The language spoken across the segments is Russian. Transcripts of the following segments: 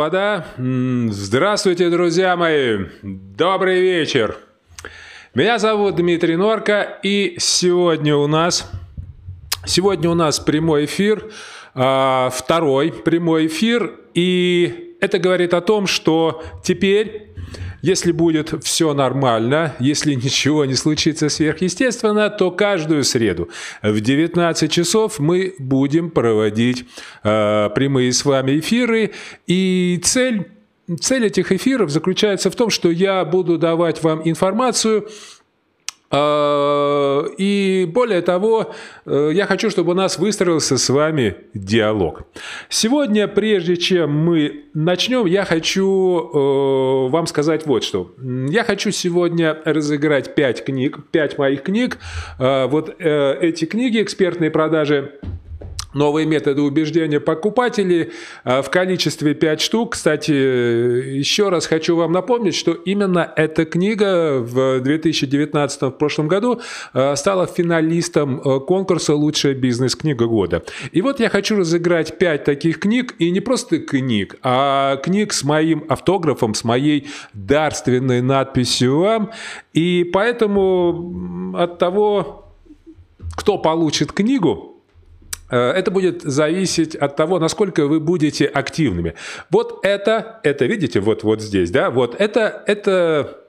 господа, здравствуйте, друзья мои, добрый вечер. Меня зовут Дмитрий Норка, и сегодня у нас, сегодня у нас прямой эфир, а, второй прямой эфир, и это говорит о том, что теперь если будет все нормально, если ничего не случится сверхъестественно, то каждую среду в 19 часов мы будем проводить э, прямые с вами эфиры. И цель, цель этих эфиров заключается в том, что я буду давать вам информацию, и более того, э, я хочу, чтобы у нас выстроился с вами диалог. Сегодня, прежде чем мы начнем, я хочу э, вам сказать вот что. Я хочу сегодня разыграть 5 книг, 5 моих книг. А, вот э, эти книги «Экспертные продажи» Новые методы убеждения покупателей а, в количестве 5 штук. Кстати, еще раз хочу вам напомнить, что именно эта книга в 2019 в прошлом году а, стала финалистом конкурса «Лучшая бизнес-книга года». И вот я хочу разыграть 5 таких книг, и не просто книг, а книг с моим автографом, с моей дарственной надписью вам. И поэтому от того, кто получит книгу, Э, это будет зависеть от того, насколько вы будете активными. Вот это, это видите, вот, вот здесь, да, вот это, это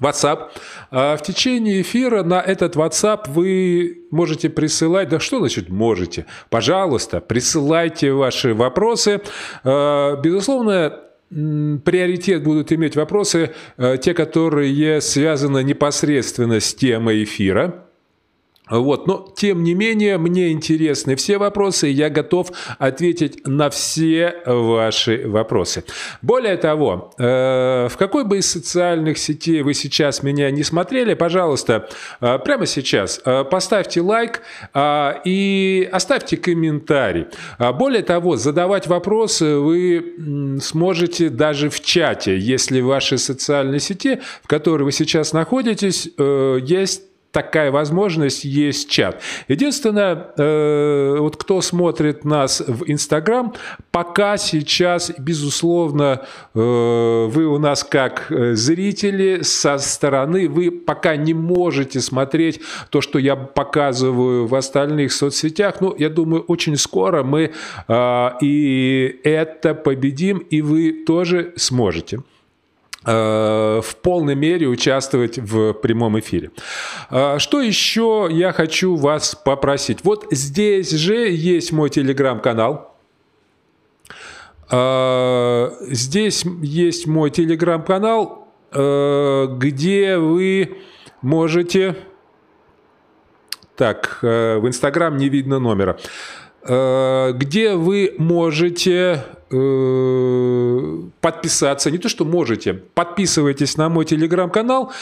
WhatsApp. А в течение эфира на этот WhatsApp вы можете присылать, да что значит можете? Пожалуйста, присылайте ваши вопросы. Э, безусловно, приоритет будут иметь вопросы, э, те, которые связаны непосредственно с темой эфира. Вот, но тем не менее, мне интересны все вопросы, и я готов ответить на все ваши вопросы. Более того, э, в какой бы из социальных сетей вы сейчас меня не смотрели, пожалуйста, э, прямо сейчас э, поставьте лайк и оставьте комментарий. Более того, задавать вопросы вы сможете даже в чате, если в вашей социальной сети, в которой вы сейчас находитесь, есть такая возможность, есть чат. Единственное, э, вот кто смотрит нас в Инстаграм, пока сейчас, безусловно, э, вы у нас как э, зрители со стороны, вы пока не можете смотреть то, что я показываю в остальных соцсетях. Но я думаю, очень скоро мы э, и это победим, и вы тоже сможете. Э, в полной мере участвовать в прямом эфире. Э, что еще я хочу вас попросить? Вот здесь же есть мой телеграм-канал. Э, здесь есть мой телеграм-канал, где вы можете... Так, в Инстаграм не видно номера. Где вы можете подписаться, не то что можете, подписывайтесь на мой телеграм-канал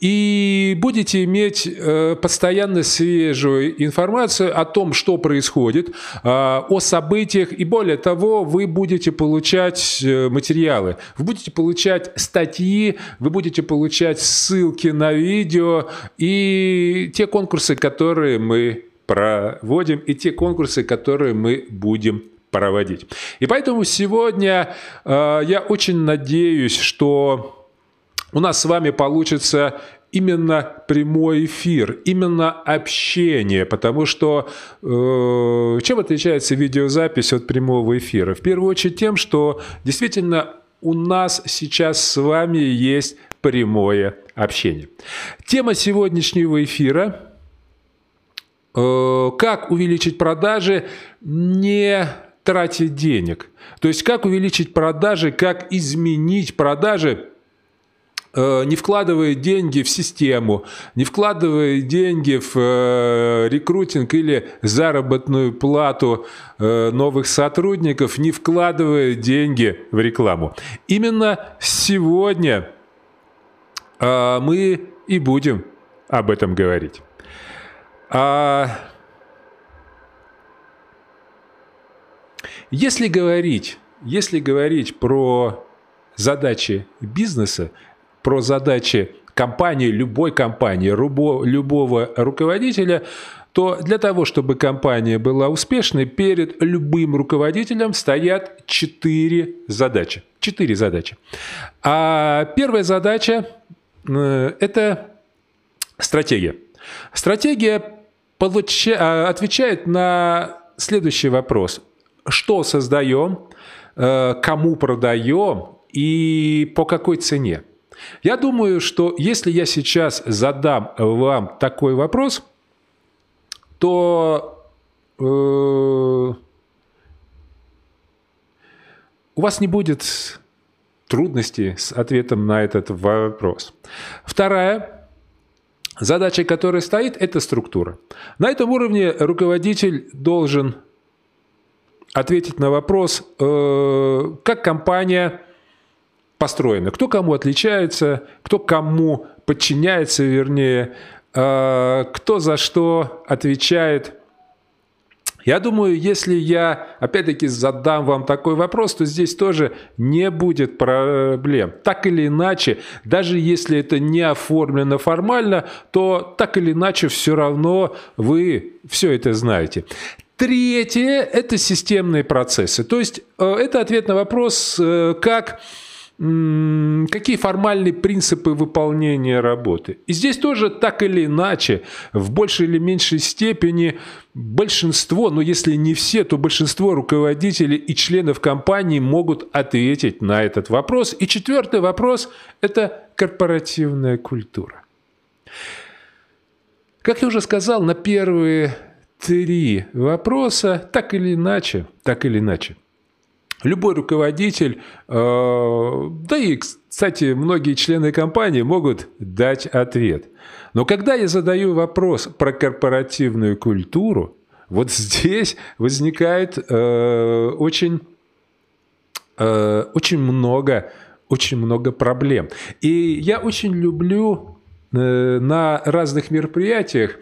и будете иметь э, постоянно свежую информацию о том, что происходит, э, о событиях. И более того, вы будете получать материалы, вы будете получать статьи, вы будете получать ссылки на видео и те конкурсы, которые мы проводим, и те конкурсы, которые мы будем проводить. И поэтому сегодня э, я очень надеюсь, что у нас с вами получится именно прямой эфир, именно общение, потому что э, чем отличается видеозапись от прямого эфира? В первую очередь тем, что действительно у нас сейчас с вами есть прямое общение. Тема сегодняшнего эфира э, как увеличить продажи не тратить денег. То есть как увеличить продажи, как изменить продажи, э, не вкладывая деньги в систему, не вкладывая деньги в э, рекрутинг или заработную плату э, новых сотрудников, не вкладывая деньги в рекламу. Именно сегодня мы и будем об этом говорить. А Если говорить, если говорить про задачи бизнеса, про задачи компании, любой компании, любого руководителя, то для того, чтобы компания была успешной, перед любым руководителем стоят четыре задачи. Четыре задачи. А первая задача э, – это стратегия. Стратегия получа, отвечает на следующий вопрос. Что создаем, э, кому продаем и по какой цене? Я думаю, что если я сейчас задам вам такой вопрос, то э, у вас не будет трудностей с ответом на этот вопрос. Вторая задача, которая стоит, это структура. На этом уровне руководитель должен ответить на вопрос, э, как компания построена, кто кому отличается, кто кому подчиняется, вернее, э, кто за что отвечает. Я думаю, если я, опять-таки, задам вам такой вопрос, то здесь тоже не будет проблем. Так или иначе, даже если это не оформлено формально, то так или иначе все равно вы все это знаете. Третье – это системные процессы. То есть э, это ответ на вопрос, э, как какие формальные принципы выполнения работы. И здесь тоже так или иначе, в большей или меньшей степени большинство, но если не все, то большинство руководителей и членов компании могут ответить на этот вопрос. И четвертый вопрос – это корпоративная культура. Как я уже сказал, на первые три вопроса так или иначе, так или иначе Любой руководитель, э, да и, кстати, многие члены компании могут дать ответ. Но когда я задаю вопрос про корпоративную культуру, вот здесь возникает э, очень, э, очень много, очень много проблем. И я очень люблю на разных мероприятиях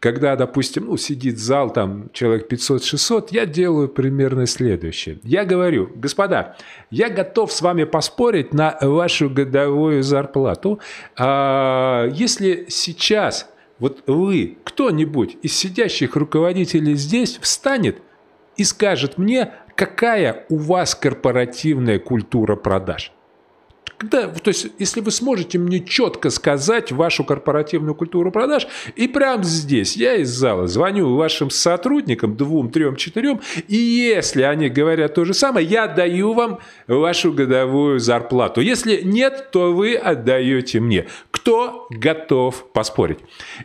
когда, допустим, ну, сидит зал, там, человек 500-600, я делаю примерно следующее. Я говорю, господа, я готов с вами поспорить на вашу годовую зарплату. А если сейчас вот вы, кто-нибудь из сидящих руководителей здесь встанет и скажет мне, какая у вас корпоративная культура продаж – когда, то есть, если вы сможете мне четко сказать вашу корпоративную культуру продаж, и прямо здесь я из зала звоню вашим сотрудникам, двум, трем, четырем, и если они говорят то же самое, я даю вам вашу годовую зарплату. Если нет, то вы отдаете мне. Кто готов поспорить?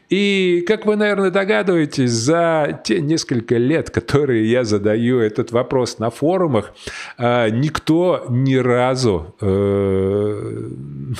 И, как вы, наверное, догадываетесь, за те несколько лет, которые я задаю этот вопрос на форумах, а, никто ни разу э,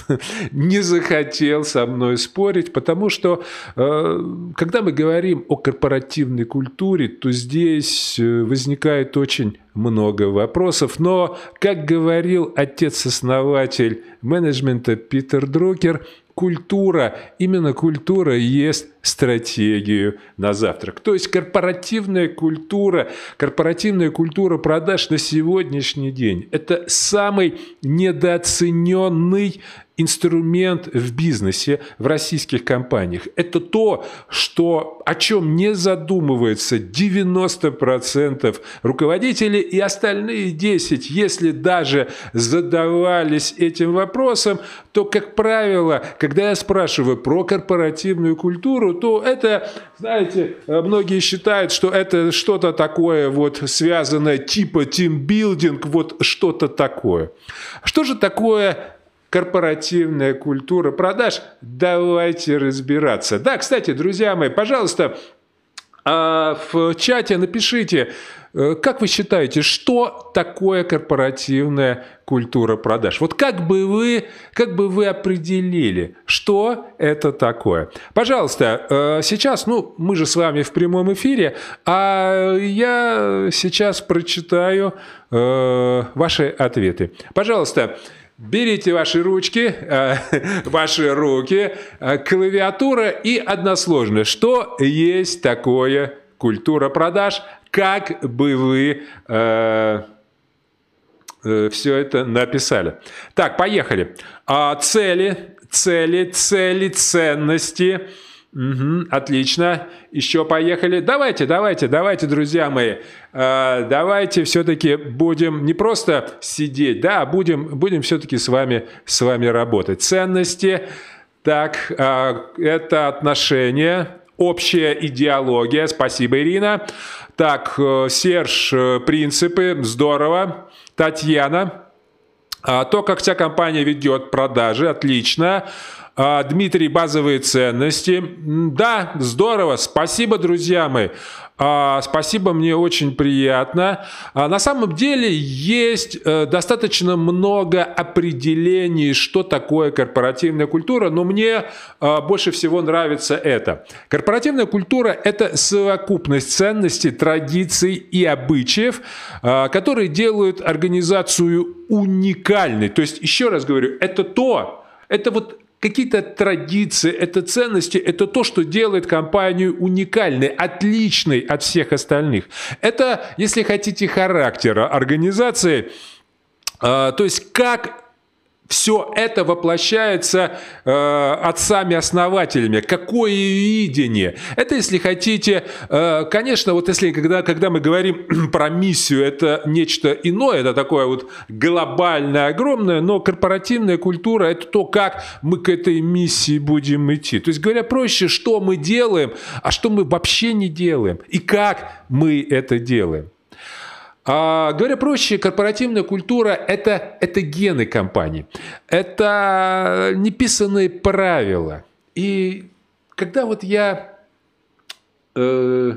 не захотел со мной спорить, потому что э, когда мы говорим о корпоративной культуре, то здесь э, возникает очень много вопросов. Но, как говорил отец-основатель менеджмента Питер Друкер, культура, именно культура есть стратегию на завтрак. То есть корпоративная культура, корпоративная культура продаж на сегодняшний день – это самый недооцененный инструмент в бизнесе, в российских компаниях. Это то, что, о чем не задумывается 90% руководителей и остальные 10%, если даже задавались этим вопросом, то, как правило, когда я спрашиваю про корпоративную культуру, то это, знаете, многие считают, что это что-то такое вот связанное типа тимбилдинг, вот что-то такое. Что же такое корпоративная культура продаж. Давайте разбираться. Да, кстати, друзья мои, пожалуйста, а, в чате напишите, э, как вы считаете, что такое корпоративная культура продаж? Вот как бы вы, как бы вы определили, что это такое? Пожалуйста, э, сейчас, ну, мы же с вами в прямом эфире, а я сейчас прочитаю э, ваши ответы. Пожалуйста, Берите ваши ручки, э, ваши руки, э, клавиатура и односложно. Что есть такое культура продаж? Как бы вы э, э, все это написали? Так, поехали. А, цели, цели, цели, ценности, Угу, отлично. Еще поехали. Давайте, давайте, давайте, друзья мои. Э, давайте все-таки будем не просто сидеть, да, будем, будем все-таки с вами, с вами работать. Ценности. Так, э, это отношения, общая идеология. Спасибо, Ирина. Так, э, Серж, э, принципы. Здорово. Татьяна. А, то, как вся компания ведет продажи, отлично. А, Дмитрий, базовые ценности. Да, здорово. Спасибо, друзья мои. А, спасибо, мне очень приятно. А, на самом деле есть э, достаточно много определений, что такое корпоративная культура, но мне а, больше всего нравится это. Корпоративная культура – это совокупность ценностей, традиций и обычаев, которые делают организацию уникальной. То есть, еще раз говорю, это то, это вот какие-то традиции, это ценности, это то, что делает компанию уникальной, отличной от всех остальных. Это, если хотите, характера организации, а, то есть как все это воплощается э, отцами-основателями. Какое видение? Это, если хотите, э, конечно, вот если когда, когда мы говорим про миссию, это нечто иное, это такое вот глобальное, огромное, но корпоративная культура – это то, как мы к этой миссии будем идти. То есть, говоря проще, что мы делаем, а что мы вообще не делаем, и как мы это делаем. А, говоря проще, корпоративная культура это, – это гены компании, это неписанные правила. И когда вот я э,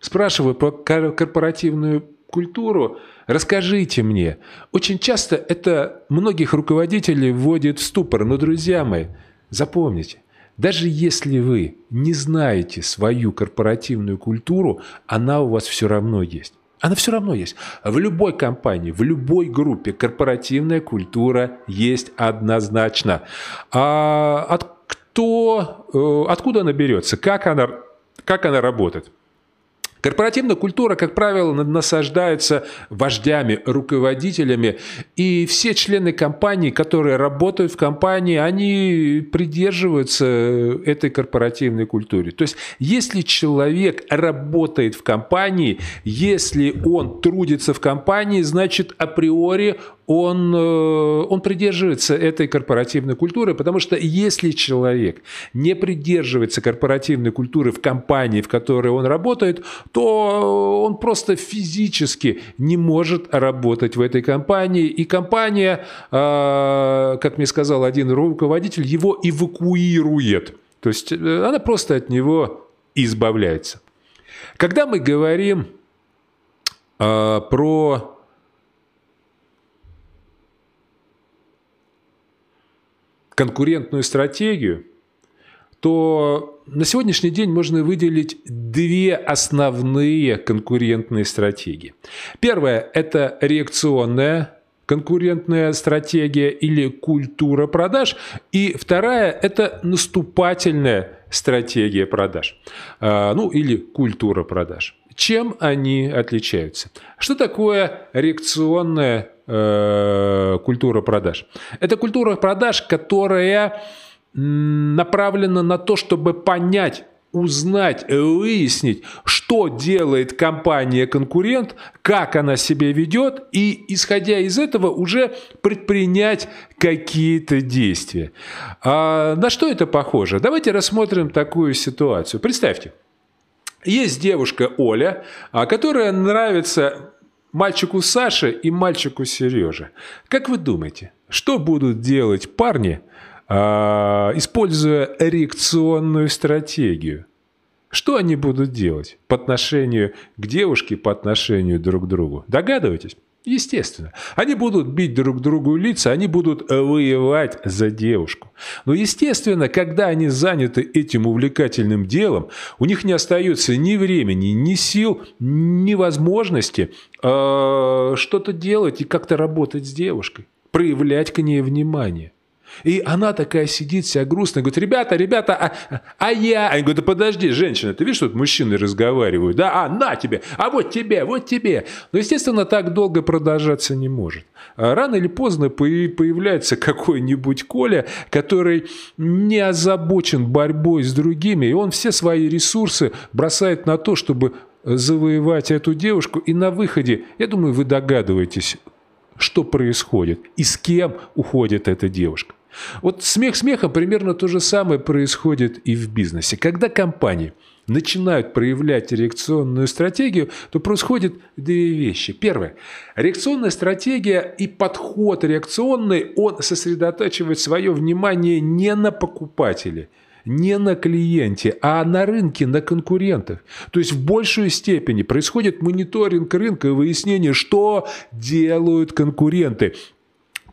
спрашиваю про корпоративную культуру, расскажите мне. Очень часто это многих руководителей вводит в ступор. Но, друзья мои, запомните, даже если вы не знаете свою корпоративную культуру, она у вас все равно есть. Она все равно есть. В любой компании, в любой группе корпоративная культура есть однозначно. А от, кто, э, откуда она берется? Как она, как она работает? Корпоративная культура, как правило, насаждается вождями, руководителями, и все члены компании, которые работают в компании, они придерживаются этой корпоративной культуре. То есть, если человек работает в компании, если он трудится в компании, значит, априори он, э, он придерживается этой корпоративной культуры, потому что если человек не придерживается корпоративной культуры в компании, в которой он работает, то он просто физически не может работать в этой компании. И компания, э, как мне сказал один руководитель, его эвакуирует. То есть э, она просто от него избавляется. Когда мы говорим про конкурентную стратегию, то на сегодняшний день можно выделить две основные конкурентные стратегии. Первая – это реакционная конкурентная стратегия или культура продаж. И вторая – это наступательная стратегия продаж. А, ну, или культура продаж. Чем они отличаются? Что такое реакционная э, культура продаж? Это культура продаж, которая направлена на то, чтобы понять, узнать, выяснить, что делает компания-конкурент, как она себя ведет, и, исходя из этого, уже предпринять какие-то действия. А на что это похоже? Давайте рассмотрим такую ситуацию. Представьте, есть девушка Оля, а, которая нравится мальчику Саше и мальчику Сереже. Как вы думаете, что будут делать парни, а, используя реакционную стратегию? Что они будут делать по отношению к девушке, по отношению друг к другу? Догадываетесь? Естественно. Они будут бить друг другу лица, они будут воевать за девушку. Но, естественно, когда они заняты этим увлекательным делом, у них не остается ни времени, ни сил, ни возможности э, что-то делать и как-то работать с девушкой, проявлять к ней внимание. И она такая сидит вся грустная, говорит, ребята, ребята, а, а я? Они говорят, да подожди, женщина, ты видишь, тут мужчины разговаривают? Да, а, на тебе, а вот тебе, вот тебе. Но, естественно, так долго продолжаться не может. А рано или поздно появляется какой-нибудь Коля, который не озабочен борьбой с другими, и он все свои ресурсы бросает на то, чтобы завоевать эту девушку, и на выходе, я думаю, вы догадываетесь, что происходит и с кем уходит эта девушка. Вот смех смехом примерно то же самое происходит и в бизнесе. Когда компании начинают проявлять реакционную стратегию, то происходят две вещи. Первое. Реакционная стратегия и подход реакционный, он сосредотачивает свое внимание не на покупателе – не на клиенте, а на рынке, на конкурентах. То есть в большей степени происходит мониторинг рынка и выяснение, что делают конкуренты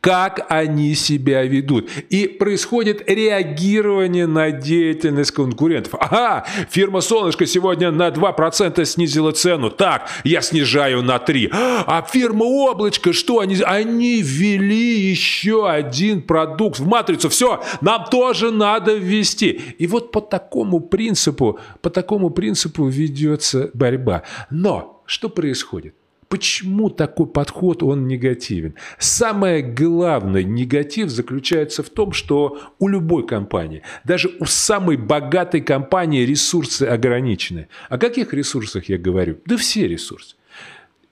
как они себя ведут. И происходит реагирование на деятельность конкурентов. Ага, фирма «Солнышко» сегодня на 2% снизила цену. Так, я снижаю на 3. А фирма «Облачко» что? Они, они ввели еще один продукт в матрицу. Все, нам тоже надо ввести. И вот по такому принципу, по такому принципу ведется борьба. Но что происходит? Почему такой подход, он негативен? Самое главное негатив заключается в том, что у любой компании, даже у самой богатой компании ресурсы ограничены. О каких ресурсах я говорю? Да все ресурсы.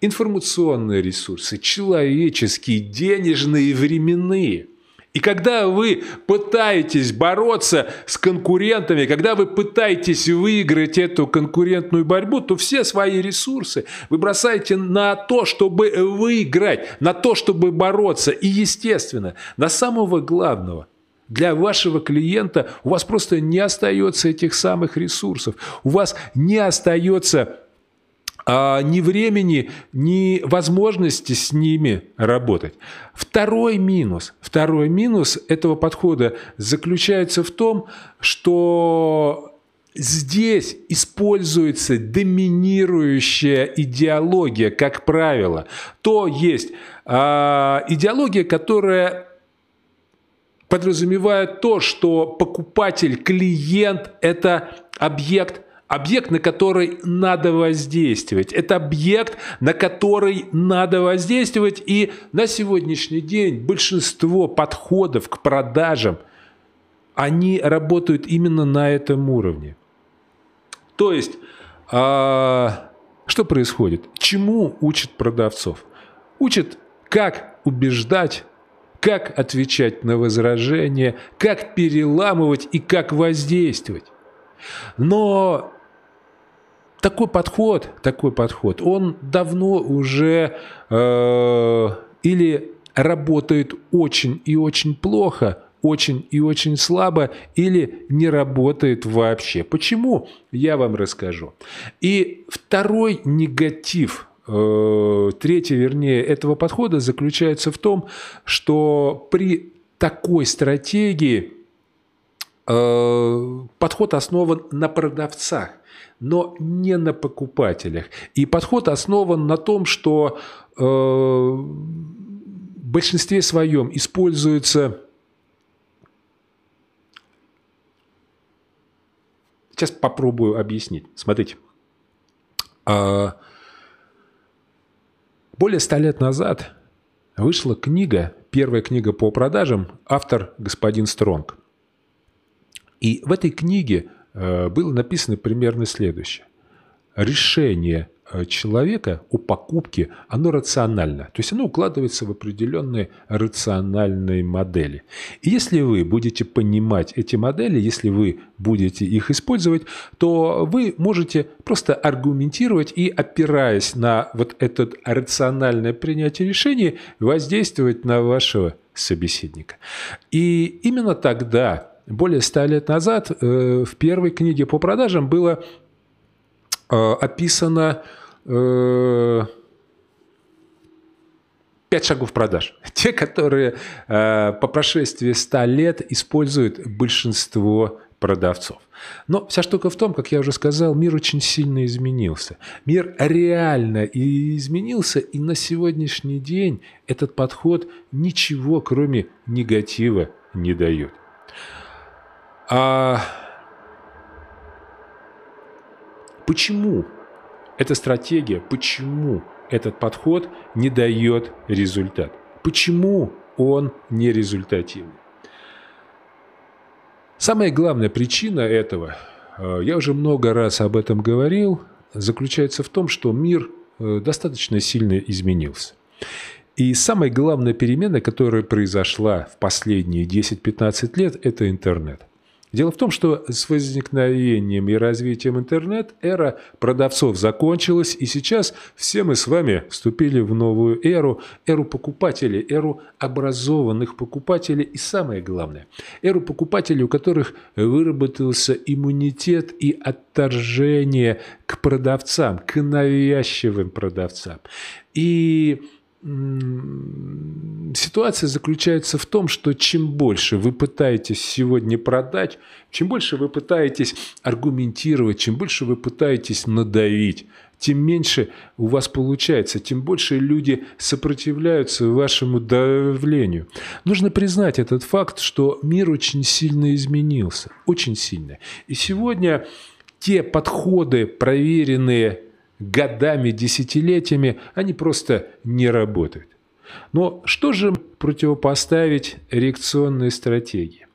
Информационные ресурсы, человеческие, денежные, временные – и когда вы пытаетесь бороться с конкурентами, когда вы пытаетесь выиграть эту конкурентную борьбу, то все свои ресурсы вы бросаете на то, чтобы выиграть, на то, чтобы бороться. И, естественно, на самого главного – для вашего клиента у вас просто не остается этих самых ресурсов. У вас не остается а, ни времени, ни возможности с ними работать. Второй минус, второй минус этого подхода заключается в том, что Здесь используется доминирующая идеология, как правило. То есть э, идеология, которая подразумевает то, что покупатель, клиент – это объект объект, на который надо воздействовать. Это объект, на который надо воздействовать. И на сегодняшний день большинство подходов к продажам, они работают именно на этом уровне. То есть, а, что происходит? Чему учат продавцов? Учат, как убеждать, как отвечать на возражения, как переламывать и как воздействовать. Но такой подход, такой подход, он давно уже э, или работает очень и очень плохо, очень и очень слабо или не работает вообще. Почему? Я вам расскажу. И второй негатив, э, третий, вернее, этого подхода заключается в том, что при такой стратегии э, подход основан на продавцах но не на покупателях. И подход основан на том, что э, в большинстве своем используется Сейчас попробую объяснить. Смотрите. А, более ста лет назад вышла книга, первая книга по продажам, автор господин Стронг. И в этой книге было написано примерно следующее. Решение э, человека о покупке, оно рационально. То есть оно укладывается в определенные рациональные модели. И если вы будете понимать эти модели, если вы будете их использовать, то вы можете просто аргументировать и, опираясь на вот это рациональное принятие решений, воздействовать на вашего собеседника. И именно тогда более ста лет назад э, в первой книге по продажам было э, описано э, пять шагов продаж. Те, которые по прошествии ста лет используют большинство продавцов. Но вся штука в том, как я уже сказал, мир очень сильно изменился. Мир реально изменился, и на сегодняшний день этот подход ничего, кроме негатива, не дает. А почему эта стратегия, почему этот подход не дает результат? Почему он не результативный? Самая главная причина этого, э, я уже много раз об этом говорил, заключается в том, что мир э, достаточно сильно изменился. И самая главная перемена, которая произошла в последние 10-15 лет, это интернет – Дело в том, что с возникновением и развитием интернет-эра продавцов закончилась, и сейчас все мы с вами вступили в новую эру, эру покупателей, эру образованных покупателей и самое главное, эру покупателей, у которых выработался иммунитет и отторжение к продавцам, к навязчивым продавцам. И ситуация заключается в том, что чем больше вы пытаетесь сегодня продать, чем больше вы пытаетесь аргументировать, чем больше вы пытаетесь надавить, тем меньше у вас получается, тем больше люди сопротивляются вашему давлению. Нужно признать этот факт, что мир очень сильно изменился, очень сильно. И сегодня те подходы, проверенные годами, десятилетиями, они просто не работают. Но что же противопоставить реакционной стратегии?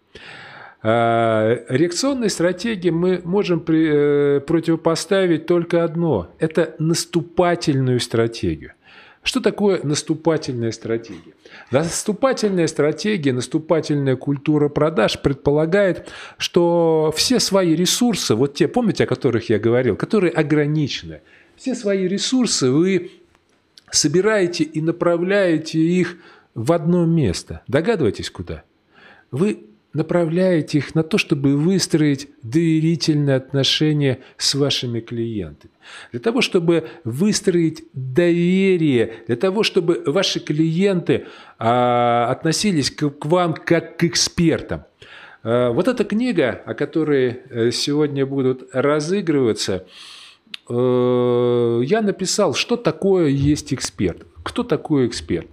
А, реакционной стратегии мы можем э, противопоставить только одно – это наступательную стратегию. Что такое наступательная стратегия? Наступательная стратегия, наступательная культура продаж предполагает, что все свои ресурсы, вот те, помните, о которых я говорил, которые ограничены – все свои ресурсы вы собираете и направляете их в одно место. Догадываетесь, куда? Вы направляете их на то, чтобы выстроить доверительные отношения с вашими клиентами. Для того, чтобы выстроить доверие, для того, чтобы ваши клиенты а, относились к, к вам как к экспертам. А, вот эта книга, о которой э, сегодня будут разыгрываться, я написал, что такое есть эксперт. Кто такой эксперт?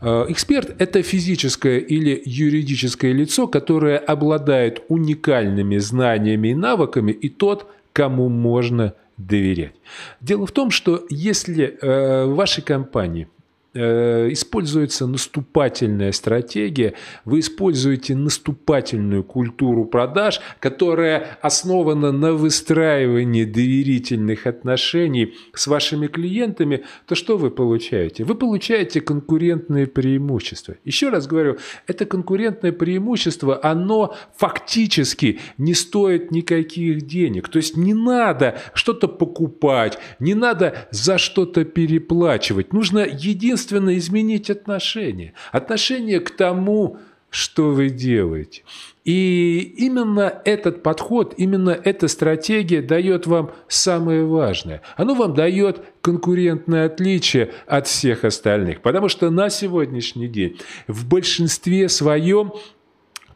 Э, эксперт – это физическое или юридическое лицо, которое обладает уникальными знаниями и навыками, и тот, кому можно доверять. Дело в том, что если э, в вашей компании Э, используется наступательная стратегия, вы используете наступательную культуру продаж, которая основана на выстраивании доверительных отношений с вашими клиентами, то что вы получаете? Вы получаете конкурентные преимущества. Еще раз говорю, это конкурентное преимущество, оно фактически не стоит никаких денег. То есть не надо что-то покупать, не надо за что-то переплачивать. Нужно единственное единственно изменить отношение. Отношение к тому, что вы делаете. И именно этот подход, именно эта стратегия дает вам самое важное. Оно вам дает конкурентное отличие от всех остальных. Потому что на сегодняшний день в большинстве своем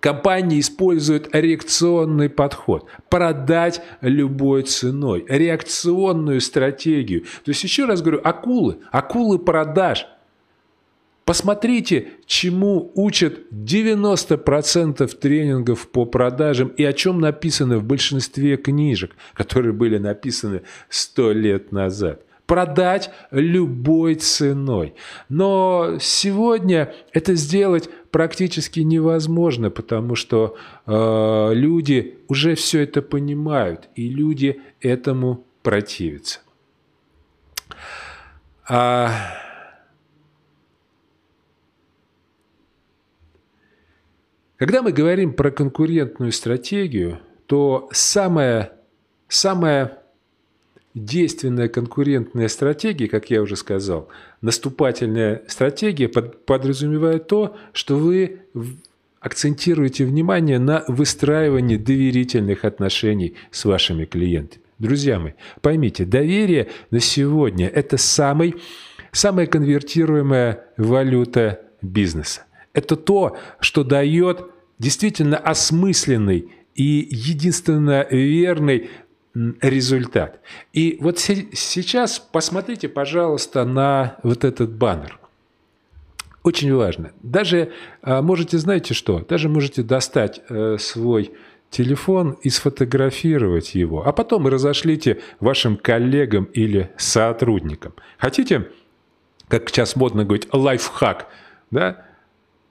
Компании используют реакционный подход. Продать любой ценой. Реакционную стратегию. То есть, еще раз говорю, акулы. Акулы продаж. Посмотрите, чему учат 90% тренингов по продажам и о чем написано в большинстве книжек, которые были написаны 100 лет назад. Продать любой ценой. Но сегодня это сделать практически невозможно, потому что э, люди уже все это понимают, и люди этому противятся. А Когда мы говорим про конкурентную стратегию, то самая, самая действенная конкурентная стратегия, как я уже сказал, наступательная стратегия под, подразумевает то, что вы акцентируете внимание на выстраивании доверительных отношений с вашими клиентами. Друзья мои, поймите, доверие на сегодня – это самый, самая конвертируемая валюта бизнеса. Это то, что дает действительно осмысленный и единственно верный результат. И вот сейчас посмотрите, пожалуйста, на вот этот баннер. Очень важно. Даже а, можете, знаете что, даже можете достать э, свой телефон и сфотографировать его, а потом разошлите вашим коллегам или сотрудникам. Хотите, как сейчас модно говорить, лайфхак, да,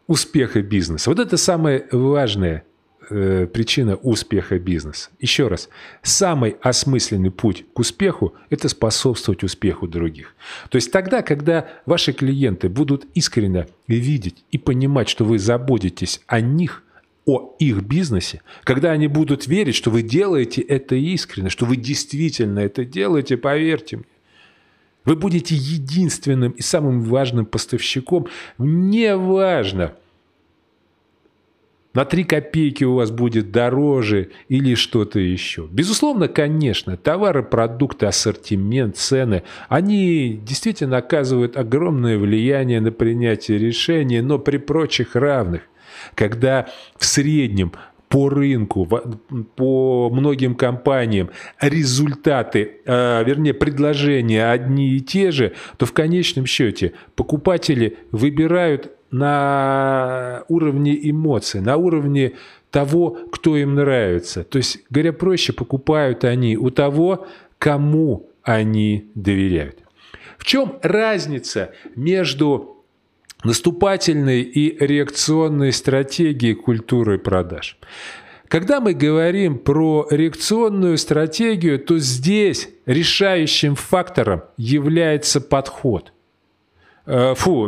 успеха бизнеса. Вот это самое важное э, причина успеха бизнеса. Еще раз, самый осмысленный путь к успеху – это способствовать успеху других. То есть тогда, когда ваши клиенты будут искренне видеть и понимать, что вы заботитесь о них, о их бизнесе, когда они будут верить, что вы делаете это искренне, что вы действительно это делаете, поверьте мне, вы будете единственным и самым важным поставщиком. Неважно, на 3 копейки у вас будет дороже или что-то еще. Безусловно, конечно, товары, продукты, ассортимент, цены, они действительно оказывают огромное влияние на принятие решений, но при прочих равных, когда в среднем по рынку, по многим компаниям результаты, а, вернее, предложения одни и те же, то в конечном счете покупатели выбирают на уровне эмоций, на уровне того, кто им нравится. То есть, говоря проще, покупают они у того, кому они доверяют. В чем разница между наступательной и реакционной стратегией культуры продаж? Когда мы говорим про реакционную стратегию, то здесь решающим фактором является подход. Э, фу,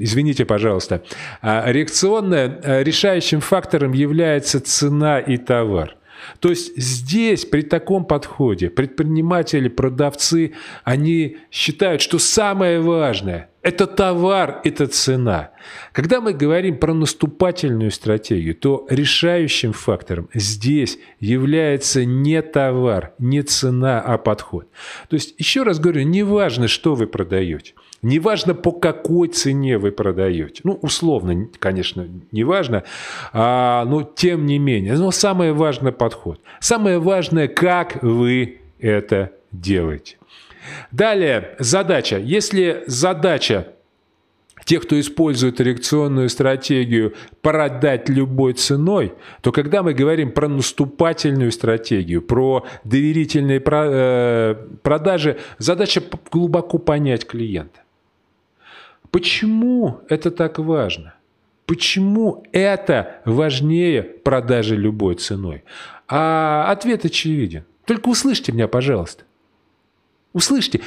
извините, пожалуйста. А реакционная э, решающим фактором является цена и товар. То есть здесь при таком подходе предприниматели, продавцы, они считают, что самое важное – это товар, это цена. Когда мы говорим про наступательную стратегию, то решающим фактором здесь является не товар, не цена, а подход. То есть, еще раз говорю, не важно, что вы продаете – Неважно, по какой цене вы продаете. Ну, условно, конечно, неважно, а, но тем не менее. Но самое важное – подход. Самое важное – как вы это делаете. Далее, задача. Если задача тех, кто использует реакционную стратегию, продать любой ценой, то когда мы говорим про наступательную стратегию, про доверительные э, продажи, задача глубоко понять клиента. Почему это так важно? Почему это важнее продажи любой ценой? А ответ очевиден. Только услышьте меня, пожалуйста. Услышьте,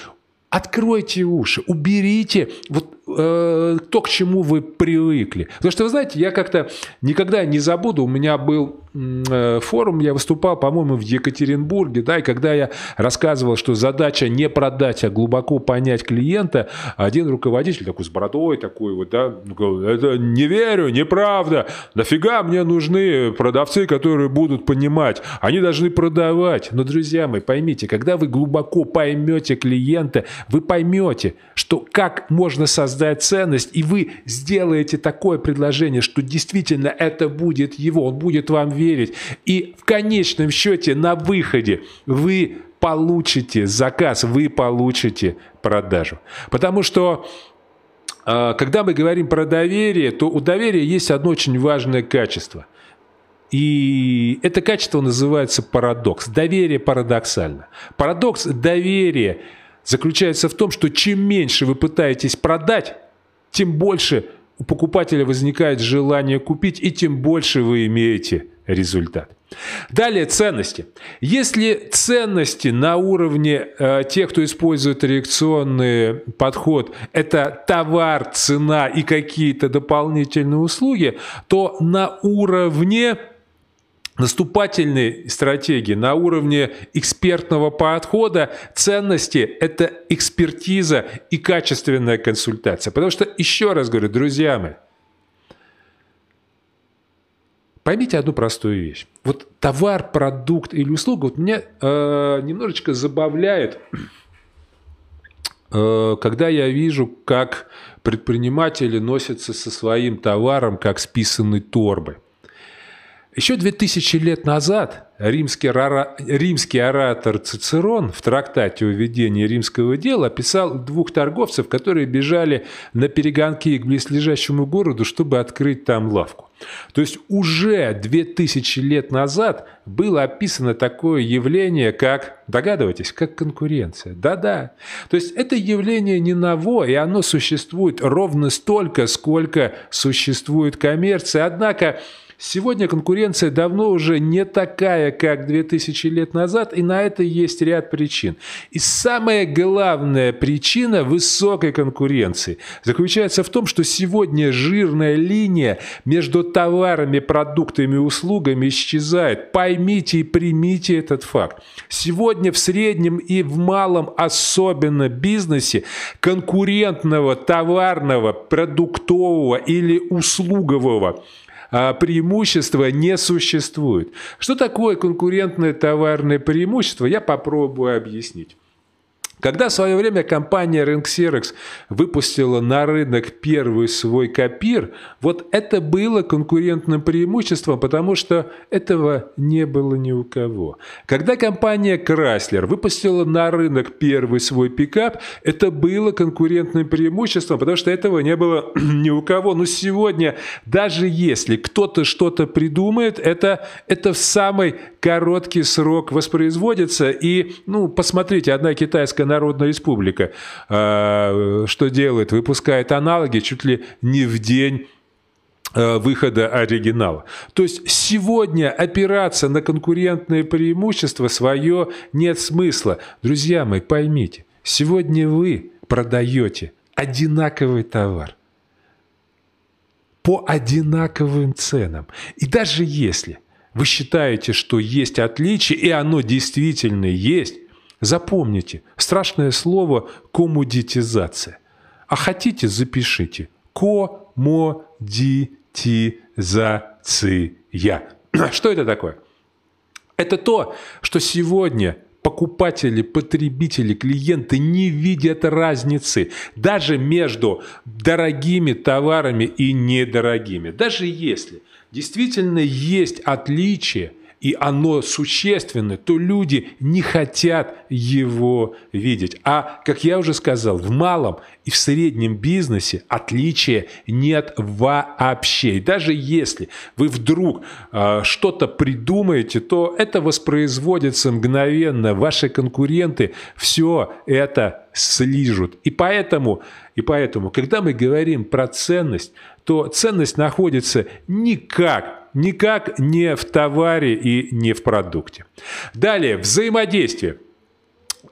откройте уши, уберите вот э, то, к чему вы привыкли. Потому что, вы знаете, я как-то никогда не забуду, у меня был э, форум, я выступал, по-моему, в Екатеринбурге, да, и когда я рассказывал, что задача не продать, а глубоко понять клиента, один руководитель такой с бородой такой вот, да, это не верю, неправда, нафига мне нужны продавцы, которые будут понимать, они должны продавать. Но, друзья мои, поймите, когда вы глубоко поймете клиента, вы поймете, что как можно создать создать ценность, и вы сделаете такое предложение, что действительно это будет его, он будет вам верить. И в конечном счете на выходе вы получите заказ, вы получите продажу. Потому что а, когда мы говорим про доверие, то у доверия есть одно очень важное качество. И это качество называется парадокс. Доверие парадоксально. Парадокс доверия – заключается в том, что чем меньше вы пытаетесь продать, тем больше у покупателя возникает желание купить, и тем больше вы имеете результат. Далее ценности. Если ценности на уровне э, тех, кто использует реакционный подход, это товар, цена и какие-то дополнительные услуги, то на уровне наступательной стратегии на уровне экспертного подхода ценности – это экспертиза и качественная консультация. Потому что, еще раз говорю, друзья мои, поймите одну простую вещь. Вот товар, продукт или услуга вот меня э, немножечко забавляет, э, когда я вижу, как предприниматели носятся со своим товаром, как с писаной торбой. Еще 2000 лет назад римский, римский оратор Цицерон в трактате о ведении римского дела описал двух торговцев, которые бежали на перегонки к близлежащему городу, чтобы открыть там лавку. То есть уже 2000 лет назад было описано такое явление, как, догадываетесь, как конкуренция. Да-да. То есть это явление не ново, и оно существует ровно столько, сколько существует коммерция. Однако Сегодня конкуренция давно уже не такая, как 2000 лет назад, и на это есть ряд причин. И самая главная причина высокой конкуренции заключается в том, что сегодня жирная линия между товарами, продуктами и услугами исчезает. Поймите и примите этот факт. Сегодня в среднем и в малом особенно бизнесе конкурентного товарного, продуктового или услугового преимущества не существует. Что такое конкурентное товарное преимущество, я попробую объяснить. Когда в свое время компания Ringxerox выпустила на рынок первый свой копир, вот это было конкурентным преимуществом, потому что этого не было ни у кого. Когда компания Chrysler выпустила на рынок первый свой пикап, это было конкурентным преимуществом, потому что этого не было ни у кого. Но сегодня, даже если кто-то что-то придумает, это, это в самый короткий срок воспроизводится. И, ну, посмотрите, одна китайская Народная Республика э, что делает? Выпускает аналоги чуть ли не в день э, выхода оригинала. То есть сегодня опираться на конкурентное преимущество свое нет смысла. Друзья мои, поймите, сегодня вы продаете одинаковый товар по одинаковым ценам. И даже если вы считаете, что есть отличие, и оно действительно есть, запомните, страшное слово «коммодитизация». А хотите, запишите. Комодитизация. Что это такое? Это то, что сегодня покупатели, потребители, клиенты не видят разницы даже между дорогими товарами и недорогими. Даже если действительно есть отличие, и оно существенно, то люди не хотят его видеть. А, как я уже сказал, в малом и в среднем бизнесе отличия нет вообще. И даже если вы вдруг э, что-то придумаете, то это воспроизводится мгновенно. Ваши конкуренты все это слижут. И поэтому, и поэтому, когда мы говорим про ценность, то ценность находится никак, никак не в товаре и не в продукте. Далее, взаимодействие.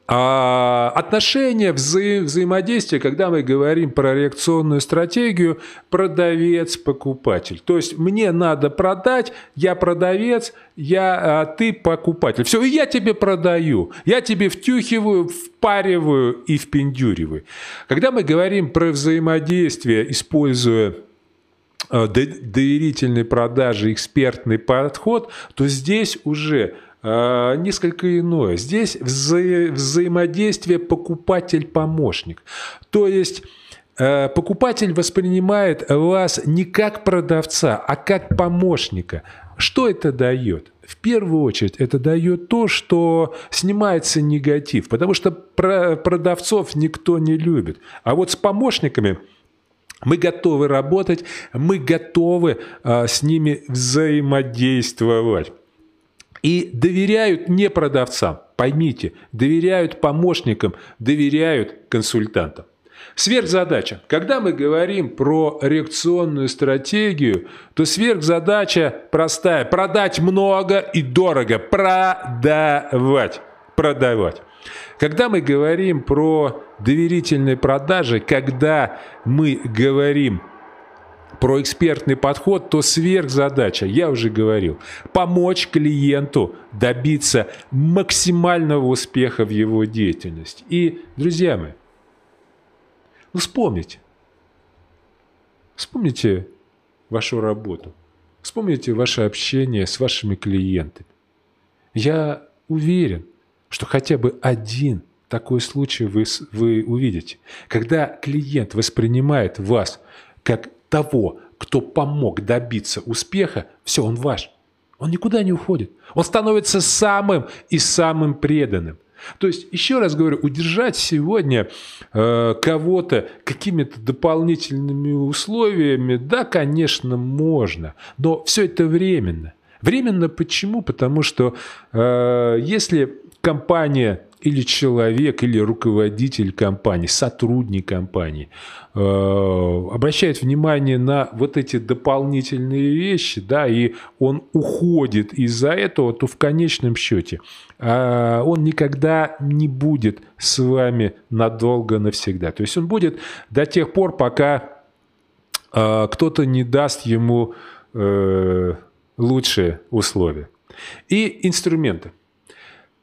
А отношения, вза взаимодействие, когда мы говорим про реакционную стратегию, продавец-покупатель. То есть мне надо продать, я продавец, я, а ты покупатель. Все, и я тебе продаю, я тебе втюхиваю, впариваю и впендюриваю. Когда мы говорим про взаимодействие, используя доверительной продажи, экспертный подход, то здесь уже э, несколько иное. Здесь вза взаимодействие покупатель-помощник. То есть э, покупатель воспринимает вас не как продавца, а как помощника. Что это дает? В первую очередь это дает то, что снимается негатив, потому что продавцов никто не любит. А вот с помощниками – мы готовы работать, мы готовы а, с ними взаимодействовать. И доверяют не продавцам, поймите, доверяют помощникам, доверяют консультантам. Сверхзадача. Когда мы говорим про реакционную стратегию, то сверхзадача простая. Продать много и дорого. Продавать. Продавать. Когда мы говорим про доверительные продажи, когда мы говорим про экспертный подход, то сверхзадача, я уже говорил, помочь клиенту добиться максимального успеха в его деятельности. И, друзья мои, ну вспомните, вспомните вашу работу, вспомните ваше общение с вашими клиентами. Я уверен, что хотя бы один такой случай вы, вы увидите. Когда клиент воспринимает вас как того, кто помог добиться успеха, все, он ваш. Он никуда не уходит. Он становится самым и самым преданным. То есть, еще раз говорю, удержать сегодня э, кого-то какими-то дополнительными условиями, да, конечно, можно, но все это временно. Временно почему? Потому что э, если компания или человек, или руководитель компании, сотрудник компании э, обращает внимание на вот эти дополнительные вещи, да, и он уходит из-за этого, то в конечном счете э, он никогда не будет с вами надолго навсегда. То есть он будет до тех пор, пока э, кто-то не даст ему э, лучшие условия. И инструменты.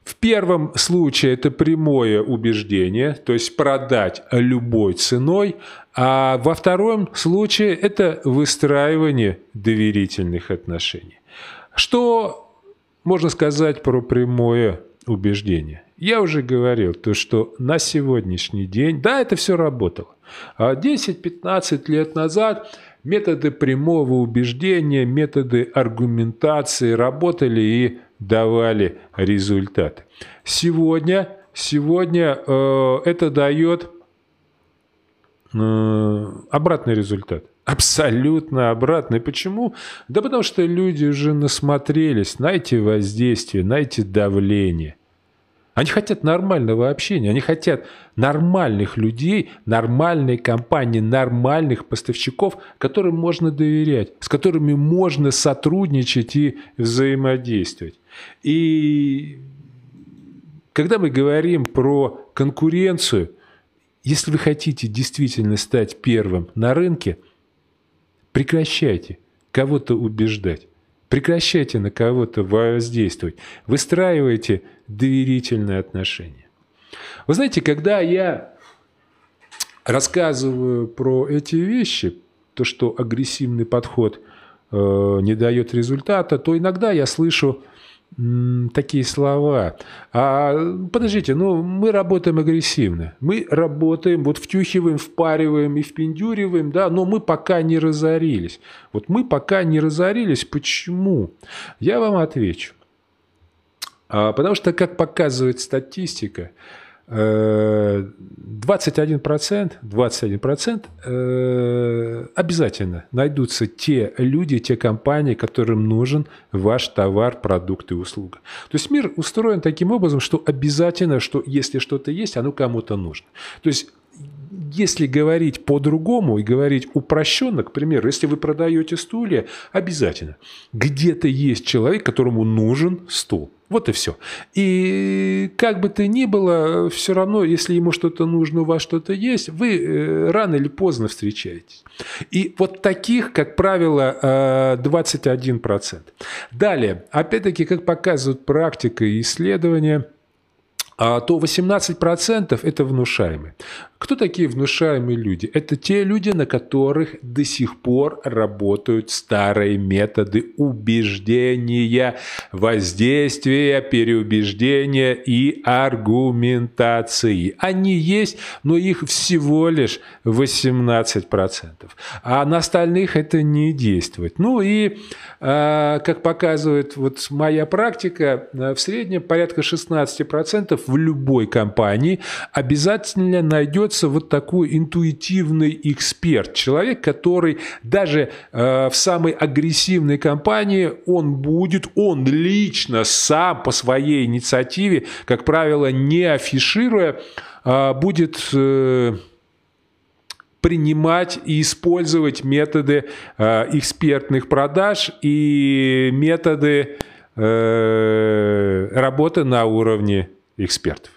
В первом случае это прямое убеждение, то есть продать любой ценой, а во втором случае это выстраивание доверительных отношений. Что можно сказать про прямое убеждение? Я уже говорил, то, что на сегодняшний день, да, это все работало. А 10-15 лет назад методы прямого убеждения, методы аргументации работали и давали результаты. Сегодня, сегодня э, это дает э, обратный результат. Абсолютно обратный. Почему? Да потому что люди уже насмотрелись на эти воздействия, на эти давления – они хотят нормального общения, они хотят нормальных людей, нормальной компании, нормальных поставщиков, которым можно доверять, с которыми можно сотрудничать и взаимодействовать. И когда мы говорим про конкуренцию, если вы хотите действительно стать первым на рынке, прекращайте кого-то убеждать. Прекращайте на кого-то воздействовать. Выстраивайте доверительные отношения. Вы знаете, когда я рассказываю про эти вещи, то, что агрессивный подход э, не дает результата, то иногда я слышу такие слова. А подождите, ну мы работаем агрессивно. Мы работаем, вот втюхиваем, впариваем и впендюриваем, да, но мы пока не разорились. Вот мы пока не разорились. Почему? Я вам отвечу. А, потому что, как показывает статистика, 21%, 21% э, обязательно найдутся те люди, те компании, которым нужен ваш товар, продукт и услуга. То есть мир устроен таким образом, что обязательно, что если что-то есть, оно кому-то нужно. То есть если говорить по-другому и говорить упрощенно, к примеру, если вы продаете стулья, обязательно где-то есть человек, которому нужен стул. Вот и все. И как бы то ни было, все равно, если ему что-то нужно, у вас что-то есть, вы э, рано или поздно встречаетесь. И вот таких, как правило, 21%. Э, Далее, опять-таки, как показывает практика и исследования, а то 18% это внушаемые. Кто такие внушаемые люди? Это те люди, на которых до сих пор работают старые методы убеждения, воздействия, переубеждения и аргументации. Они есть, но их всего лишь 18%. А на остальных это не действует. Ну и, а, как показывает вот моя практика, в среднем порядка 16% в любой компании обязательно найдется найдется вот такой интуитивный эксперт, человек, который даже э, в самой агрессивной компании, он будет, он лично сам по своей инициативе, как правило, не афишируя, э, будет... Э, принимать и использовать методы э, экспертных продаж и методы э, работы на уровне экспертов.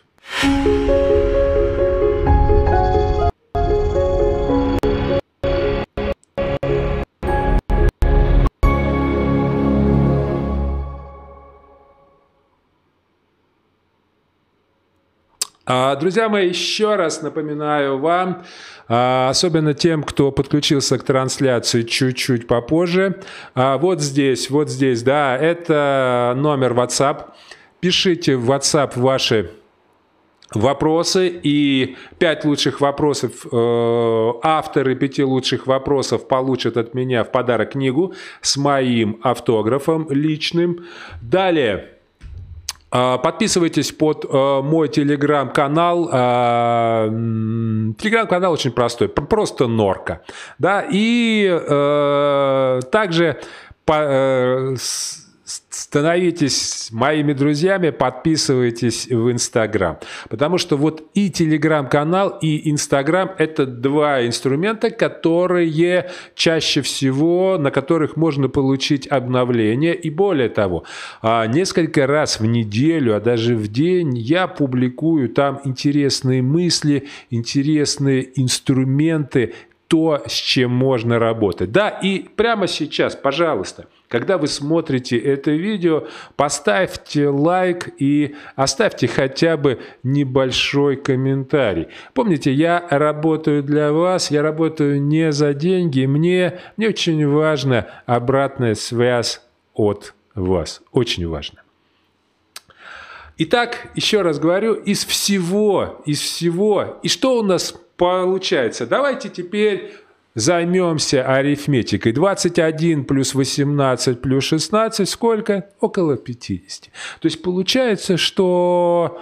Друзья мои, еще раз напоминаю вам, а, особенно тем, кто подключился к трансляции чуть-чуть попозже, а, вот здесь, вот здесь, да, это номер WhatsApp. Пишите в WhatsApp ваши вопросы и пять лучших вопросов э, авторы пяти лучших вопросов получат от меня в подарок книгу с моим автографом личным. Далее Подписывайтесь под э, мой телеграм-канал. Э, телеграм-канал очень простой, просто норка. Да? И э, также э, становитесь моими друзьями, подписывайтесь в Инстаграм. Потому что вот и Телеграм-канал, и Инстаграм – это два инструмента, которые чаще всего, на которых можно получить обновление. И более того, а, несколько раз в неделю, а даже в день я публикую там интересные мысли, интересные инструменты, то, с чем можно работать. Да, и прямо сейчас, пожалуйста – когда вы смотрите это видео, поставьте лайк и оставьте хотя бы небольшой комментарий. Помните, я работаю для вас, я работаю не за деньги. Мне, мне очень важна обратная связь от вас. Очень важно. Итак, еще раз говорю, из всего, из всего, и что у нас получается? Давайте теперь Займемся арифметикой. 21 плюс 18 плюс 16 сколько? Около 50. То есть получается, что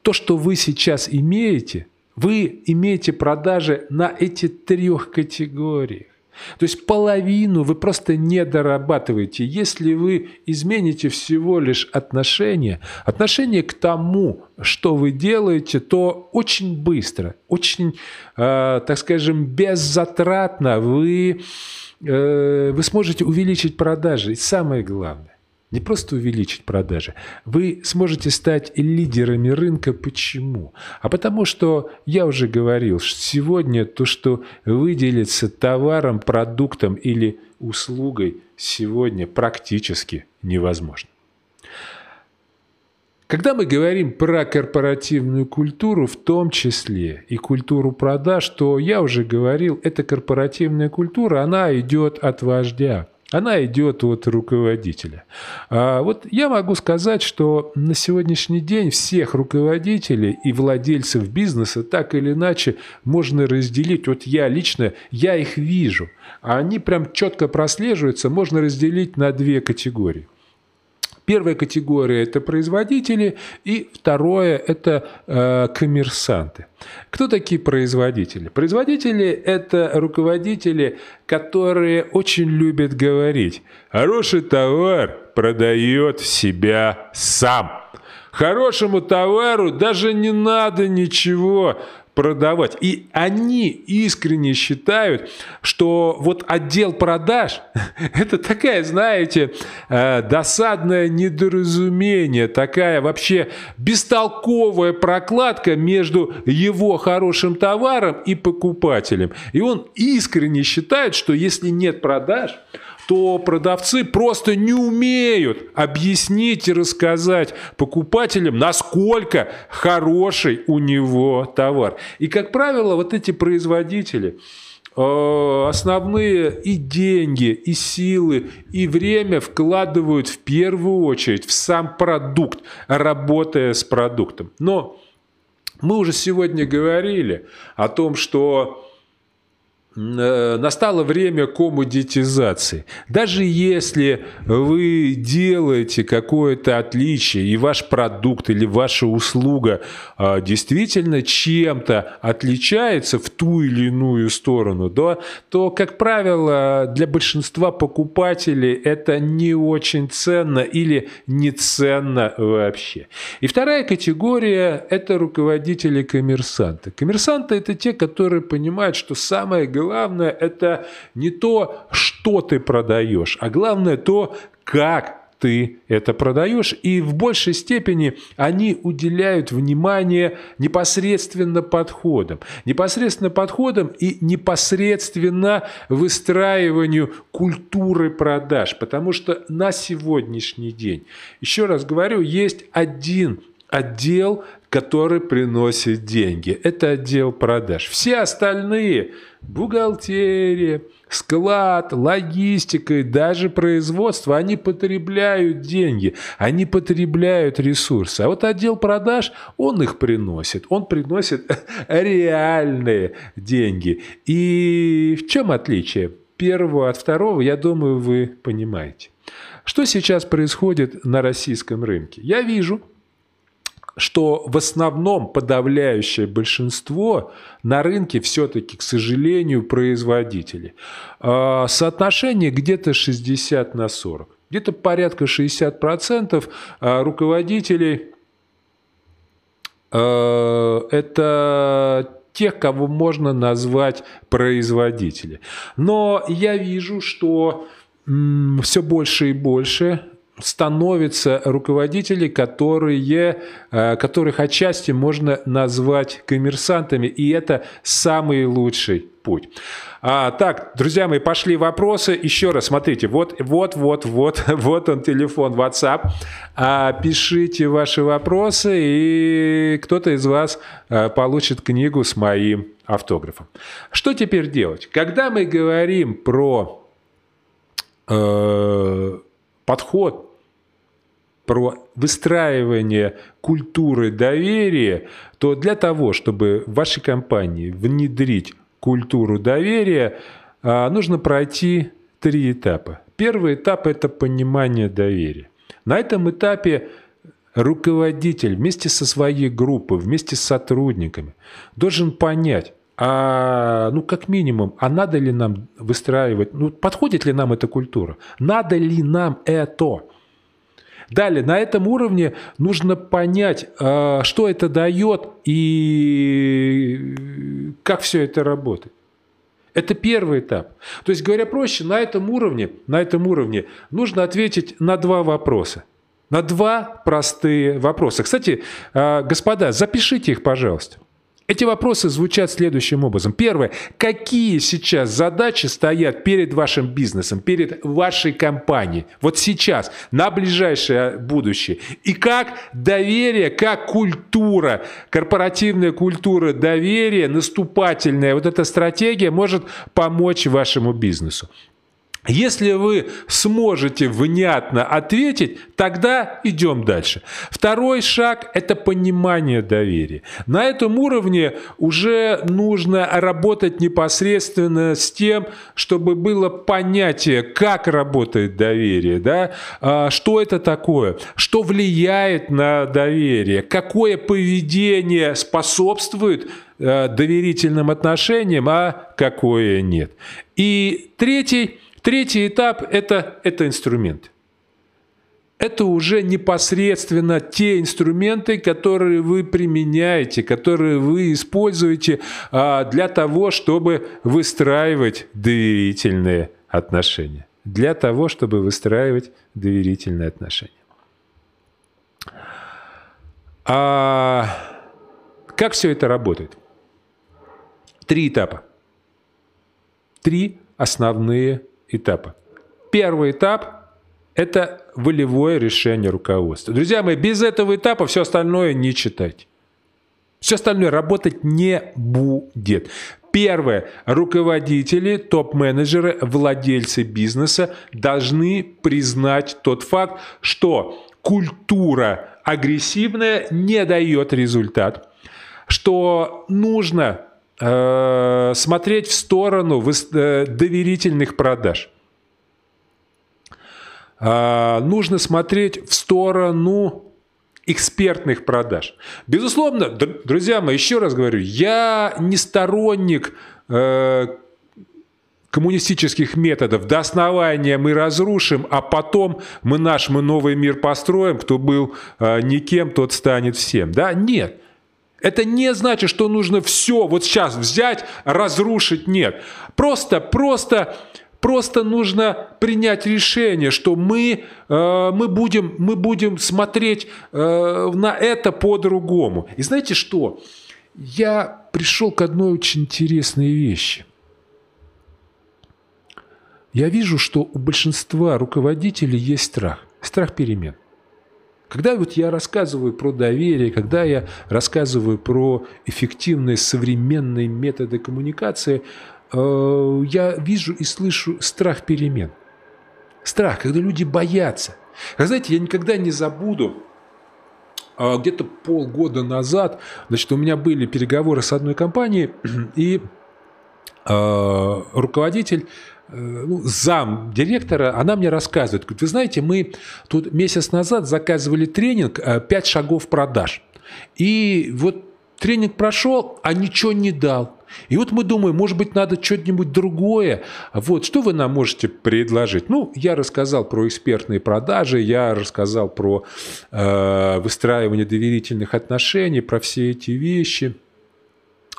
то, что вы сейчас имеете, вы имеете продажи на эти трех категориях. То есть половину вы просто не дорабатываете. Если вы измените всего лишь отношение, отношение к тому, что вы делаете, то очень быстро, очень, э, так скажем, беззатратно вы, э, вы сможете увеличить продажи. И самое главное, не просто увеличить продажи, вы сможете стать лидерами рынка. Почему? А потому что, я уже говорил, что сегодня то, что выделится товаром, продуктом или услугой, сегодня практически невозможно. Когда мы говорим про корпоративную культуру, в том числе и культуру продаж, то я уже говорил, эта корпоративная культура, она идет от вождя. Она идет от руководителя. А вот я могу сказать, что на сегодняшний день всех руководителей и владельцев бизнеса так или иначе можно разделить. Вот я лично, я их вижу. А они прям четко прослеживаются, можно разделить на две категории. Первая категория – это производители, и второе – это э, коммерсанты. Кто такие производители? Производители – это руководители, которые очень любят говорить «хороший товар продает себя сам». Хорошему товару даже не надо ничего продавать. И они искренне считают, что вот отдел продаж – это такая, знаете, э, досадное недоразумение, такая вообще бестолковая прокладка между его хорошим товаром и покупателем. И он искренне считает, что если нет продаж, то продавцы просто не умеют объяснить и рассказать покупателям, насколько хороший у него товар. И, как правило, вот эти производители э, основные и деньги, и силы, и время вкладывают в первую очередь в сам продукт, работая с продуктом. Но мы уже сегодня говорили о том, что настало время коммодитизации. Даже если вы делаете какое-то отличие, и ваш продукт или ваша услуга а, действительно чем-то отличается в ту или иную сторону, да, то, как правило, для большинства покупателей это не очень ценно или не ценно вообще. И вторая категория – это руководители-коммерсанты. Коммерсанты – это те, которые понимают, что самое главное главное это не то, что ты продаешь, а главное то, как ты это продаешь, и в большей степени они уделяют внимание непосредственно подходам. Непосредственно подходам и непосредственно выстраиванию культуры продаж. Потому что на сегодняшний день, еще раз говорю, есть один отдел, который приносит деньги. Это отдел продаж. Все остальные – бухгалтерия, склад, логистика и даже производство, они потребляют деньги, они потребляют ресурсы. А вот отдел продаж, он их приносит. Он приносит реальные деньги. И в чем отличие первого от второго, я думаю, вы понимаете. Что сейчас происходит на российском рынке? Я вижу, что в основном подавляющее большинство на рынке все-таки, к сожалению, производители. А, соотношение где-то 60 на 40. Где-то порядка 60% а, руководителей а, это тех, кого можно назвать производители. Но я вижу, что все больше и больше становятся руководители, которые, э, которых отчасти можно назвать коммерсантами, и это самый лучший путь. А, так, друзья мои, пошли вопросы. Еще раз, смотрите, вот, вот, вот, вот, вот он телефон WhatsApp. А, пишите ваши вопросы, и кто-то из вас а, получит книгу с моим автографом. Что теперь делать? Когда мы говорим про э, подход про выстраивание культуры доверия, то для того, чтобы в вашей компании внедрить культуру доверия, а, нужно пройти три этапа. Первый этап – это понимание доверия. На этом этапе руководитель вместе со своей группой, вместе с сотрудниками должен понять, а, ну, как минимум, а надо ли нам выстраивать, ну, подходит ли нам эта культура? Надо ли нам это? Далее, на этом уровне нужно понять, а, что это дает и как все это работает. Это первый этап. То есть, говоря проще, на этом уровне, на этом уровне нужно ответить на два вопроса. На два простые вопроса. Кстати, а, господа, запишите их, пожалуйста. Эти вопросы звучат следующим образом. Первое. Какие сейчас задачи стоят перед вашим бизнесом, перед вашей компанией? Вот сейчас, на ближайшее будущее. И как доверие, как культура, корпоративная культура доверия, наступательная, вот эта стратегия может помочь вашему бизнесу. Если вы сможете внятно ответить, тогда идем дальше. Второй шаг – это понимание доверия. На этом уровне уже нужно работать непосредственно с тем, чтобы было понятие, как работает доверие, да? А, что это такое, что влияет на доверие, какое поведение способствует э, доверительным отношениям, а какое нет. И третий – Третий этап это, – это инструмент. Это уже непосредственно те инструменты, которые вы применяете, которые вы используете а, для того, чтобы выстраивать доверительные отношения. Для того, чтобы выстраивать доверительные отношения. А как все это работает? Три этапа. Три основные этапа. Первый этап – это волевое решение руководства. Друзья мои, без этого этапа все остальное не читать. Все остальное работать не будет. Первое. Руководители, топ-менеджеры, владельцы бизнеса должны признать тот факт, что культура агрессивная не дает результат, что нужно Э, смотреть в сторону э, доверительных продаж. Э, нужно смотреть в сторону экспертных продаж. Безусловно, друзья мои, еще раз говорю, я не сторонник коммунистических методов. До основания мы разрушим, а потом мы наш мы новый мир построим. Кто был никем, тот станет всем. Да? Нет. Это не значит, что нужно все вот сейчас взять, разрушить. Нет. Просто, просто, просто нужно принять решение, что мы, э, мы, будем, мы будем смотреть э, на это по-другому. И знаете что? Я пришел к одной очень интересной вещи. Я вижу, что у большинства руководителей есть страх. Страх перемен. Когда вот я рассказываю про доверие, когда я рассказываю про эффективные современные методы коммуникации, э, я вижу и слышу страх перемен. Страх, когда люди боятся. Вы знаете, я никогда не забуду, а, где-то полгода назад, значит, у меня были переговоры с одной компанией, и э, руководитель ну, зам директора, она мне рассказывает, говорит, вы знаете, мы тут месяц назад заказывали тренинг «5 э, шагов продаж». И вот тренинг прошел, а ничего не дал. И вот мы думаем, может быть, надо что-нибудь другое. Вот, что вы нам можете предложить? Ну, я рассказал про экспертные продажи, я рассказал про э, выстраивание доверительных отношений, про все эти вещи.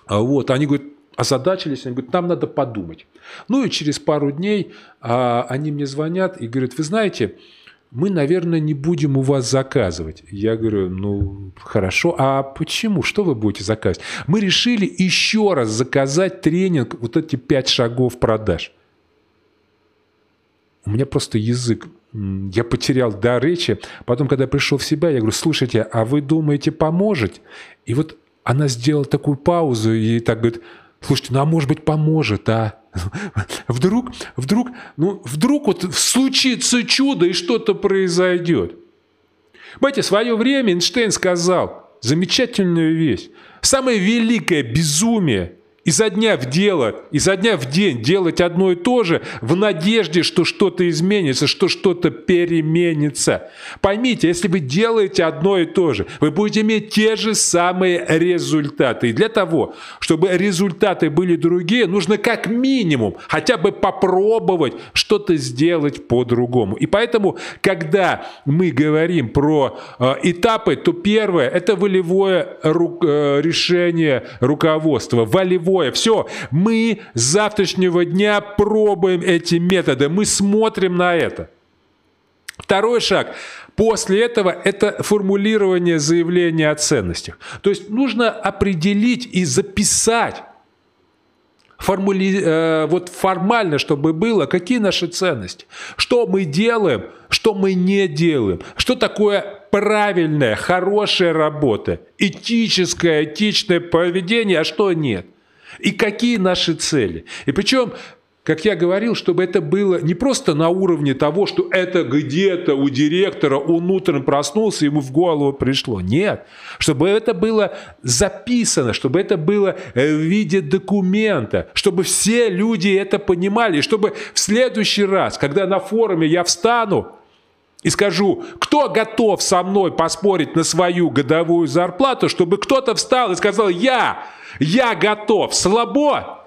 А вот, они говорят, озадачились, они говорят, нам надо подумать. Ну и через пару дней а, они мне звонят и говорят, вы знаете, мы, наверное, не будем у вас заказывать. Я говорю, ну, хорошо, а почему? Что вы будете заказывать? Мы решили еще раз заказать тренинг, вот эти пять шагов продаж. У меня просто язык, я потерял дар речи. Потом, когда пришел в себя, я говорю, слушайте, а вы думаете, поможет? И вот она сделала такую паузу и так говорит, Слушайте, ну а может быть поможет, а? Вдруг, вдруг, ну вдруг вот случится чудо и что-то произойдет. Понимаете, в свое время Эйнштейн сказал замечательную вещь. Самое великое безумие изо дня в дело, изо дня в день делать одно и то же в надежде, что что-то изменится, что что-то переменится. Поймите, если вы делаете одно и то же, вы будете иметь те же самые результаты. И для того, чтобы результаты были другие, нужно как минимум хотя бы попробовать что-то сделать по-другому. И поэтому, когда мы говорим про э, этапы, то первое – это волевое ру, э, решение руководства, волевое другое. Все, мы с завтрашнего дня пробуем эти методы, мы смотрим на это. Второй шаг. После этого это формулирование заявления о ценностях. То есть нужно определить и записать формули... э, вот формально, чтобы было, какие наши ценности, что мы делаем, что мы не делаем, что такое правильная, хорошая работа, этическое, этичное поведение, а что нет и какие наши цели. И причем как я говорил, чтобы это было не просто на уровне того, что это где-то у директора, он утром проснулся, ему в голову пришло. Нет. Чтобы это было записано, чтобы это было в виде документа, чтобы все люди это понимали, чтобы в следующий раз, когда на форуме я встану, и скажу, кто готов со мной поспорить на свою годовую зарплату, чтобы кто-то встал и сказал, я, я готов, слабо.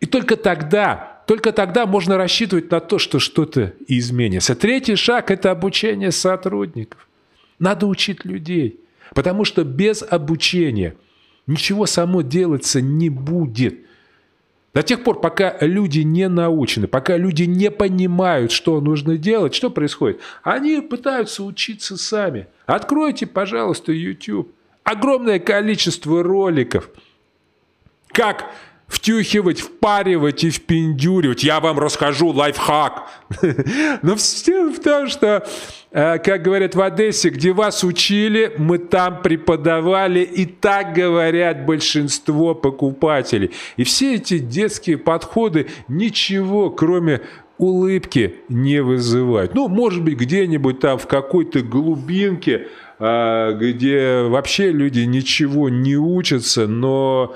И только тогда, только тогда можно рассчитывать на то, что что-то изменится. Третий шаг – это обучение сотрудников. Надо учить людей, потому что без обучения ничего само делаться не будет – до тех пор, пока люди не научены, пока люди не понимают, что нужно делать, что происходит? Они пытаются учиться сами. Откройте, пожалуйста, YouTube. Огромное количество роликов. Как втюхивать, впаривать и впендюривать. Я вам расскажу лайфхак. Но все в том, что, э, как говорят в Одессе, где вас учили, мы там преподавали, и так говорят большинство покупателей. И все эти детские подходы ничего, кроме улыбки не вызывают. Ну, может быть, где-нибудь там в какой-то глубинке, где вообще люди ничего не учатся, но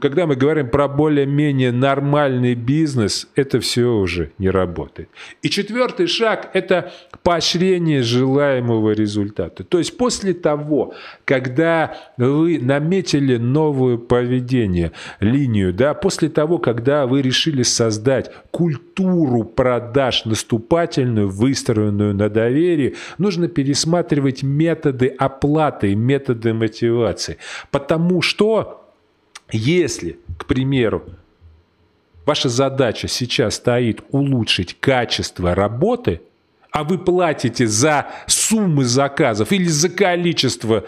когда мы говорим про более-менее нормальный бизнес, это все уже не работает. И четвертый шаг – это поощрение желаемого результата. То есть после того, когда вы наметили новое поведение, линию, да, после того, когда вы решили создать культуру продаж наступательную, выстроенную на доверии, нужно пересматривать методы оплаты, методы мотивации. Потому что если, к примеру, ваша задача сейчас стоит улучшить качество работы, а вы платите за суммы заказов или за количество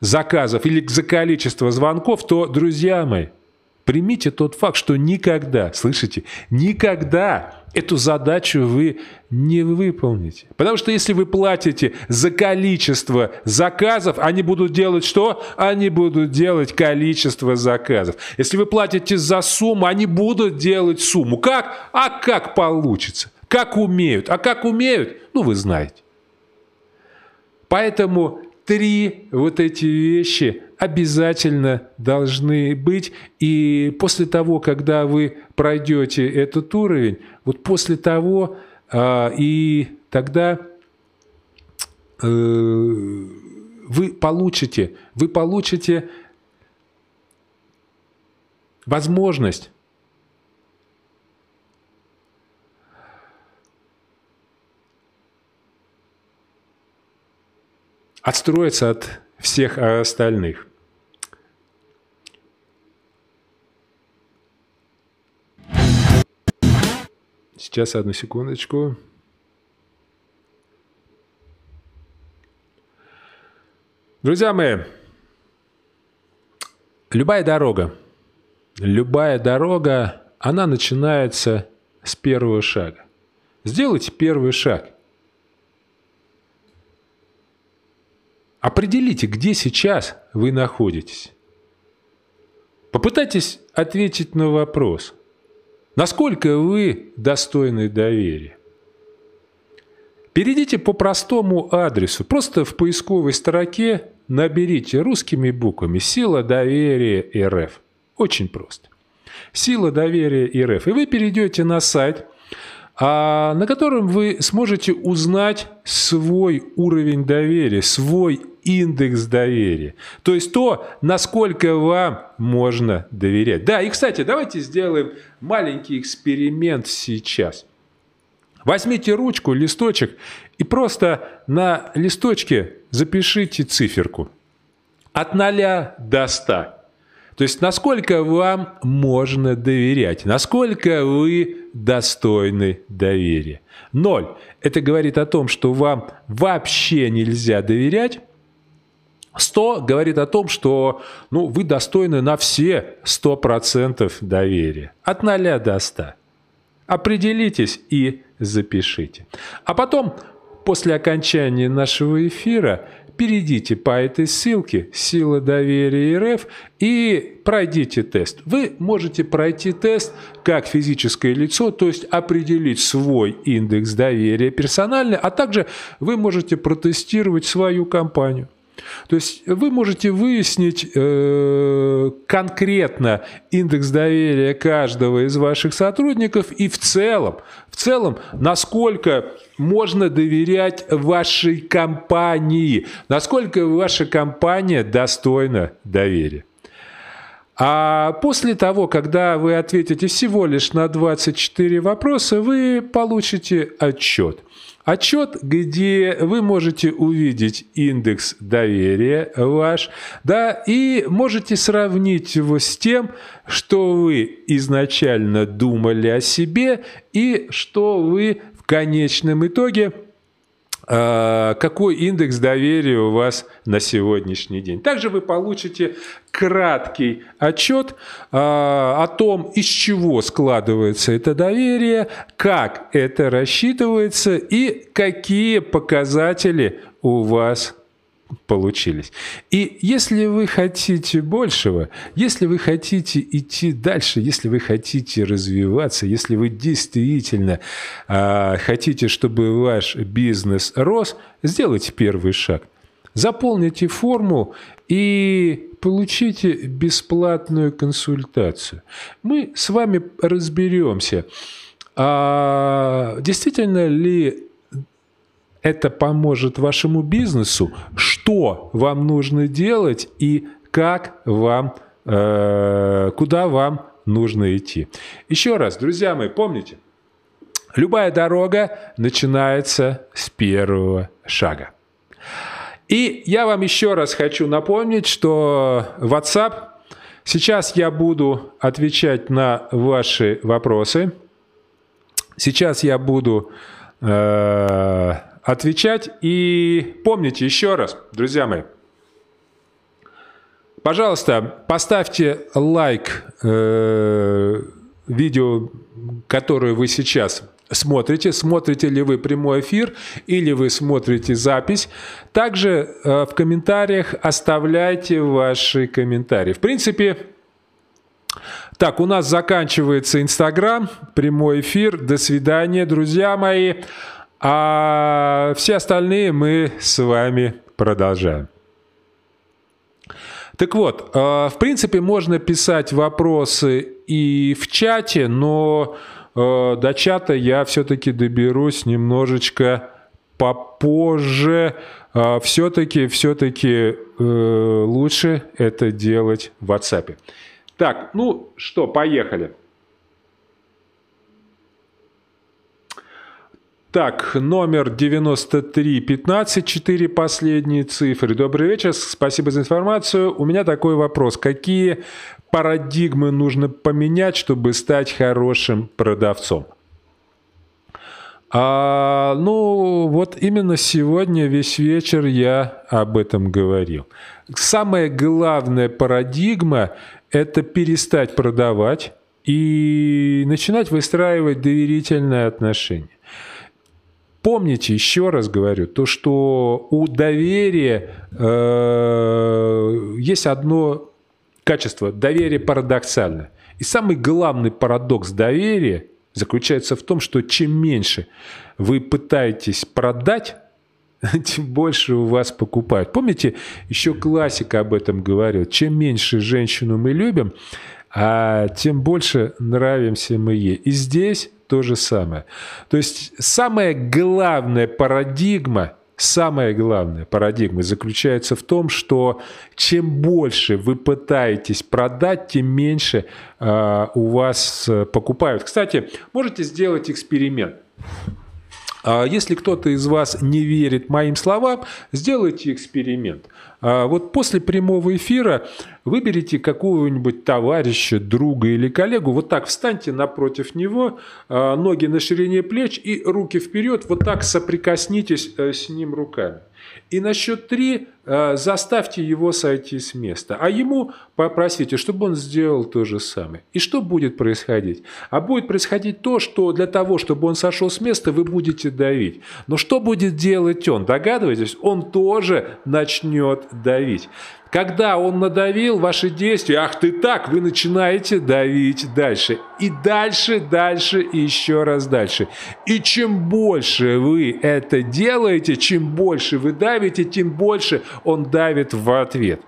заказов или за количество звонков, то, друзья мои, примите тот факт, что никогда, слышите, никогда эту задачу вы не выполните. Потому что если вы платите за количество заказов, они будут делать что? Они будут делать количество заказов. Если вы платите за сумму, они будут делать сумму. Как? А как получится? Как умеют? А как умеют? Ну, вы знаете. Поэтому три вот эти вещи обязательно должны быть. И после того, когда вы пройдете этот уровень, вот после того а, и тогда э, вы получите, вы получите возможность отстроиться от всех остальных. Сейчас, одну секундочку. Друзья мои, любая дорога, любая дорога, она начинается с первого шага. Сделайте первый шаг. Определите, где сейчас вы находитесь. Попытайтесь ответить на вопрос, насколько вы достойны доверия. Перейдите по простому адресу. Просто в поисковой строке наберите русскими буквами «Сила доверия РФ». Очень просто. «Сила доверия РФ». И вы перейдете на сайт, а, на котором вы сможете узнать свой уровень доверия, свой индекс доверия. То есть то, насколько вам можно доверять. Да, и, кстати, давайте сделаем маленький эксперимент сейчас. Возьмите ручку, листочек и просто на листочке запишите циферку. От 0 до 100. То есть насколько вам можно доверять, насколько вы достойны доверия. Ноль. Это говорит о том, что вам вообще нельзя доверять. 100 говорит о том, что ну, вы достойны на все 100% доверия. От 0 до 100. Определитесь и запишите. А потом, после окончания нашего эфира, перейдите по этой ссылке «Сила доверия РФ» и пройдите тест. Вы можете пройти тест как физическое лицо, то есть определить свой индекс доверия персонально, а также вы можете протестировать свою компанию. То есть вы можете выяснить э, конкретно индекс доверия каждого из ваших сотрудников и в целом, в целом, насколько можно доверять вашей компании, насколько ваша компания достойна доверия. А после того, когда вы ответите всего лишь на 24 вопроса, вы получите отчет – Отчет, где вы можете увидеть индекс доверия ваш, да, и можете сравнить его с тем, что вы изначально думали о себе и что вы в конечном итоге какой индекс доверия у вас на сегодняшний день. Также вы получите краткий отчет а, о том, из чего складывается это доверие, как это рассчитывается и какие показатели у вас получились. И если вы хотите большего, если вы хотите идти дальше, если вы хотите развиваться, если вы действительно э, хотите, чтобы ваш бизнес рос, сделайте первый шаг. Заполните форму и получите бесплатную консультацию. Мы с вами разберемся, а действительно ли это поможет вашему бизнесу, что вам нужно делать и как вам, э, куда вам нужно идти. Еще раз, друзья мои, помните, любая дорога начинается с первого шага. И я вам еще раз хочу напомнить, что WhatsApp, сейчас я буду отвечать на ваши вопросы. Сейчас я буду э, отвечать. И помните еще раз, друзья мои, пожалуйста, поставьте лайк э, видео, которое вы сейчас смотрите, смотрите ли вы прямой эфир или вы смотрите запись. Также э, в комментариях оставляйте ваши комментарии. В принципе, так, у нас заканчивается Инстаграм, прямой эфир. До свидания, друзья мои. А все остальные мы с вами продолжаем. Так вот, э, в принципе, можно писать вопросы и в чате, но э, до чата я все-таки доберусь немножечко попозже. Э, все-таки, все-таки лучше это делать в WhatsApp. Так, ну что, поехали. Так, номер 9315, 4 последние цифры. Добрый вечер, спасибо за информацию. У меня такой вопрос. Какие парадигмы нужно поменять, чтобы стать хорошим продавцом? А, ну, вот именно сегодня весь вечер я об этом говорил. Самая главная парадигма – это перестать продавать и начинать выстраивать доверительные отношения. Помните, еще раз говорю, то, что у доверия э, есть одно качество. Доверие парадоксально. И самый главный парадокс доверия заключается в том, что чем меньше вы пытаетесь продать, тем больше у вас покупают. Помните, еще классика об этом говорил. Чем меньше женщину мы любим, а тем больше нравимся мы ей. И здесь то же самое. То есть самая главная парадигма, самая главная парадигма заключается в том, что чем больше вы пытаетесь продать, тем меньше э, у вас э, покупают. Кстати, можете сделать эксперимент. А если кто-то из вас не верит моим словам, сделайте эксперимент. А вот после прямого эфира выберите какого-нибудь товарища, друга или коллегу, вот так встаньте напротив него, а, ноги на ширине плеч и руки вперед, вот так соприкоснитесь э, с ним руками. И на счет три э, заставьте его сойти с места. А ему попросите, чтобы он сделал то же самое. И что будет происходить? А будет происходить то, что для того, чтобы он сошел с места, вы будете давить. Но что будет делать он? Догадываетесь? Он тоже начнет давить. Когда он надавил, ваши действия, ах ты так, вы начинаете давить дальше. И дальше, дальше, и еще раз дальше. И чем больше вы это делаете, чем больше вы давите, тем больше он давит в ответ.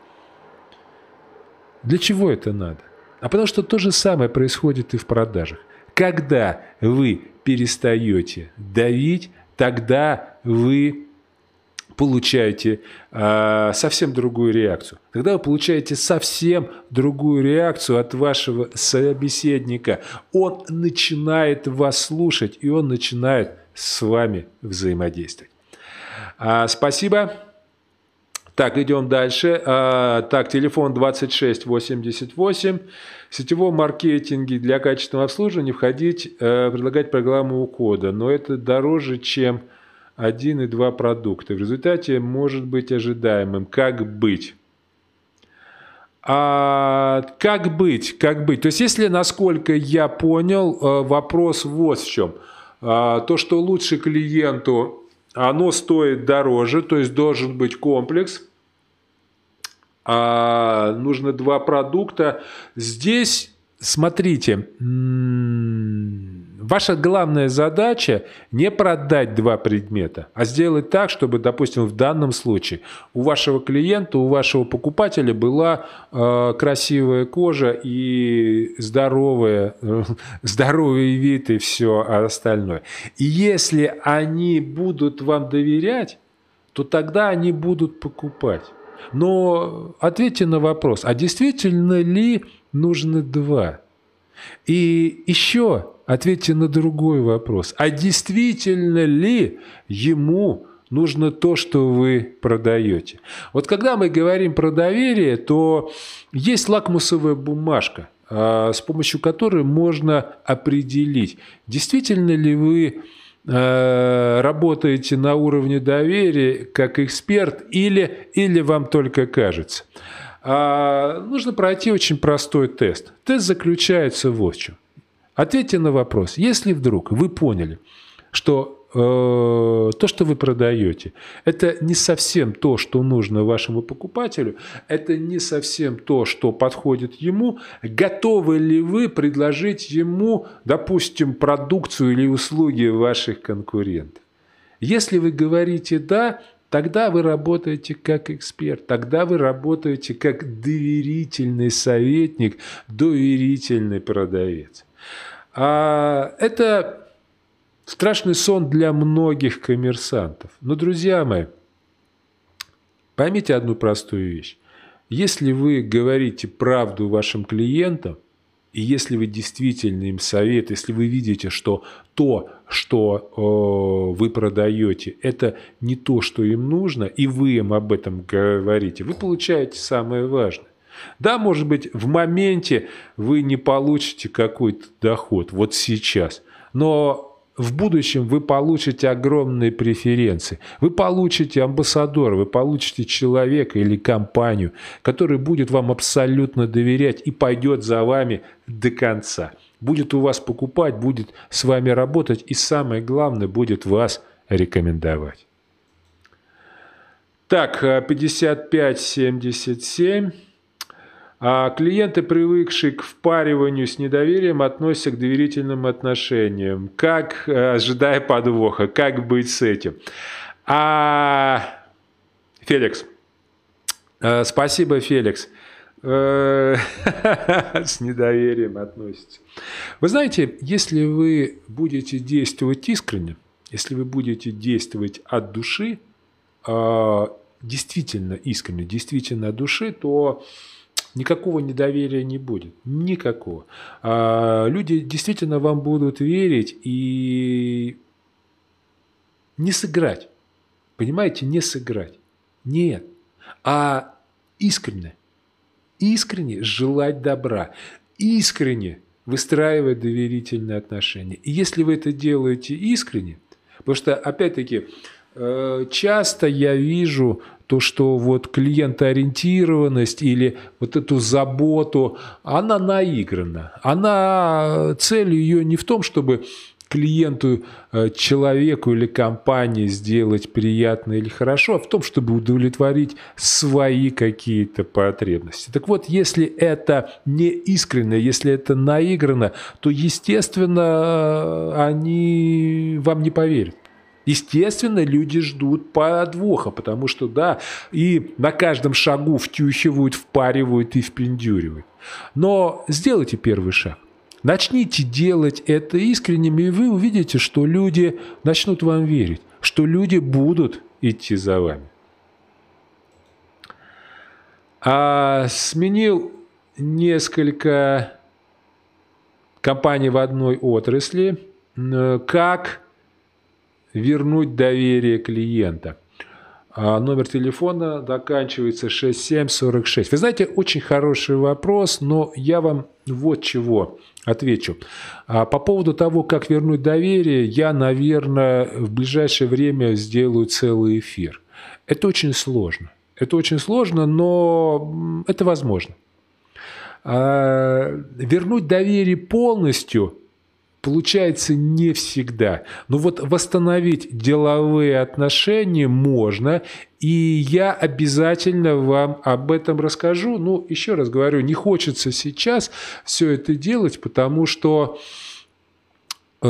Для чего это надо? А потому что то же самое происходит и в продажах. Когда вы перестаете давить, тогда вы получаете э, совсем другую реакцию. Тогда вы получаете совсем другую реакцию от вашего собеседника. Он начинает вас слушать, и он начинает с вами взаимодействовать. А, спасибо. Так, идем дальше. А, так, телефон 2688. В сетевом маркетинге для качественного обслуживания входить, а, предлагать программу ухода. Но это дороже, чем один и два продукта. В результате может быть ожидаемым. Как быть? А как быть? Как быть? То есть, если, насколько я понял, э, вопрос вот в чем. А, то, что лучше клиенту, оно стоит дороже, то есть должен быть комплекс. А нужно два продукта. Здесь, смотрите, Ваша главная задача не продать два предмета, а сделать так, чтобы, допустим, в данном случае у вашего клиента, у вашего покупателя была э, красивая кожа и здоровая, э, здоровый вид и все остальное. И если они будут вам доверять, то тогда они будут покупать. Но ответьте на вопрос, а действительно ли нужно два? И еще ответьте на другой вопрос. А действительно ли ему нужно то, что вы продаете? Вот когда мы говорим про доверие, то есть лакмусовая бумажка, а, с помощью которой можно определить, действительно ли вы а, работаете на уровне доверия как эксперт или, или вам только кажется. А, нужно пройти очень простой тест. Тест заключается в чем. Ответьте на вопрос. Если вдруг вы поняли, что Э, то, что вы продаете, это не совсем то, что нужно вашему покупателю, это не совсем то, что подходит ему. Готовы ли вы предложить ему, допустим, продукцию или услуги ваших конкурентов? Если вы говорите «да», тогда вы работаете как эксперт, тогда вы работаете как доверительный советник, доверительный продавец. А это Страшный сон для многих коммерсантов. Но, друзья мои, поймите одну простую вещь. Если вы говорите правду вашим клиентам, и если вы действительно им совет, если вы видите, что то, что э, вы продаете, это не то, что им нужно, и вы им об этом говорите, вы получаете самое важное. Да, может быть, в моменте вы не получите какой-то доход, вот сейчас, но в будущем вы получите огромные преференции. Вы получите амбассадора, вы получите человека или компанию, который будет вам абсолютно доверять и пойдет за вами до конца. Будет у вас покупать, будет с вами работать и самое главное, будет вас рекомендовать. Так, 5577. А клиенты, привыкшие к впариванию с недоверием, относятся к доверительным отношениям. Как, э, ожидая подвоха, как быть с этим? А, Феликс, э, спасибо, Феликс. Э, с недоверием относится. Вы знаете, если вы будете действовать искренне, если вы будете действовать от души, действительно искренне, действительно от души, то никакого недоверия не будет. Никакого. А люди действительно вам будут верить и не сыграть. Понимаете, не сыграть. Нет. А искренне. Искренне желать добра. Искренне выстраивать доверительные отношения. И если вы это делаете искренне, потому что, опять-таки, часто я вижу то, что вот клиентоориентированность или вот эту заботу, она наиграна. Она, цель ее не в том, чтобы клиенту, э, человеку или компании сделать приятно или хорошо, а в том, чтобы удовлетворить свои какие-то потребности. Так вот, если это не искренне, если это наиграно, то, естественно, они вам не поверят. Естественно, люди ждут подвоха, потому что, да, и на каждом шагу втюхивают, впаривают и впендюривают. Но сделайте первый шаг. Начните делать это искренним, и вы увидите, что люди начнут вам верить, что люди будут идти за вами. А сменил несколько компаний в одной отрасли. Как вернуть доверие клиента. А номер телефона заканчивается 6746. Вы знаете, очень хороший вопрос, но я вам вот чего отвечу. А по поводу того, как вернуть доверие, я, наверное, в ближайшее время сделаю целый эфир. Это очень сложно. Это очень сложно, но это возможно. А вернуть доверие полностью – получается не всегда. Но вот восстановить деловые отношения можно, и я обязательно вам об этом расскажу. Ну, еще раз говорю, не хочется сейчас все это делать, потому что э,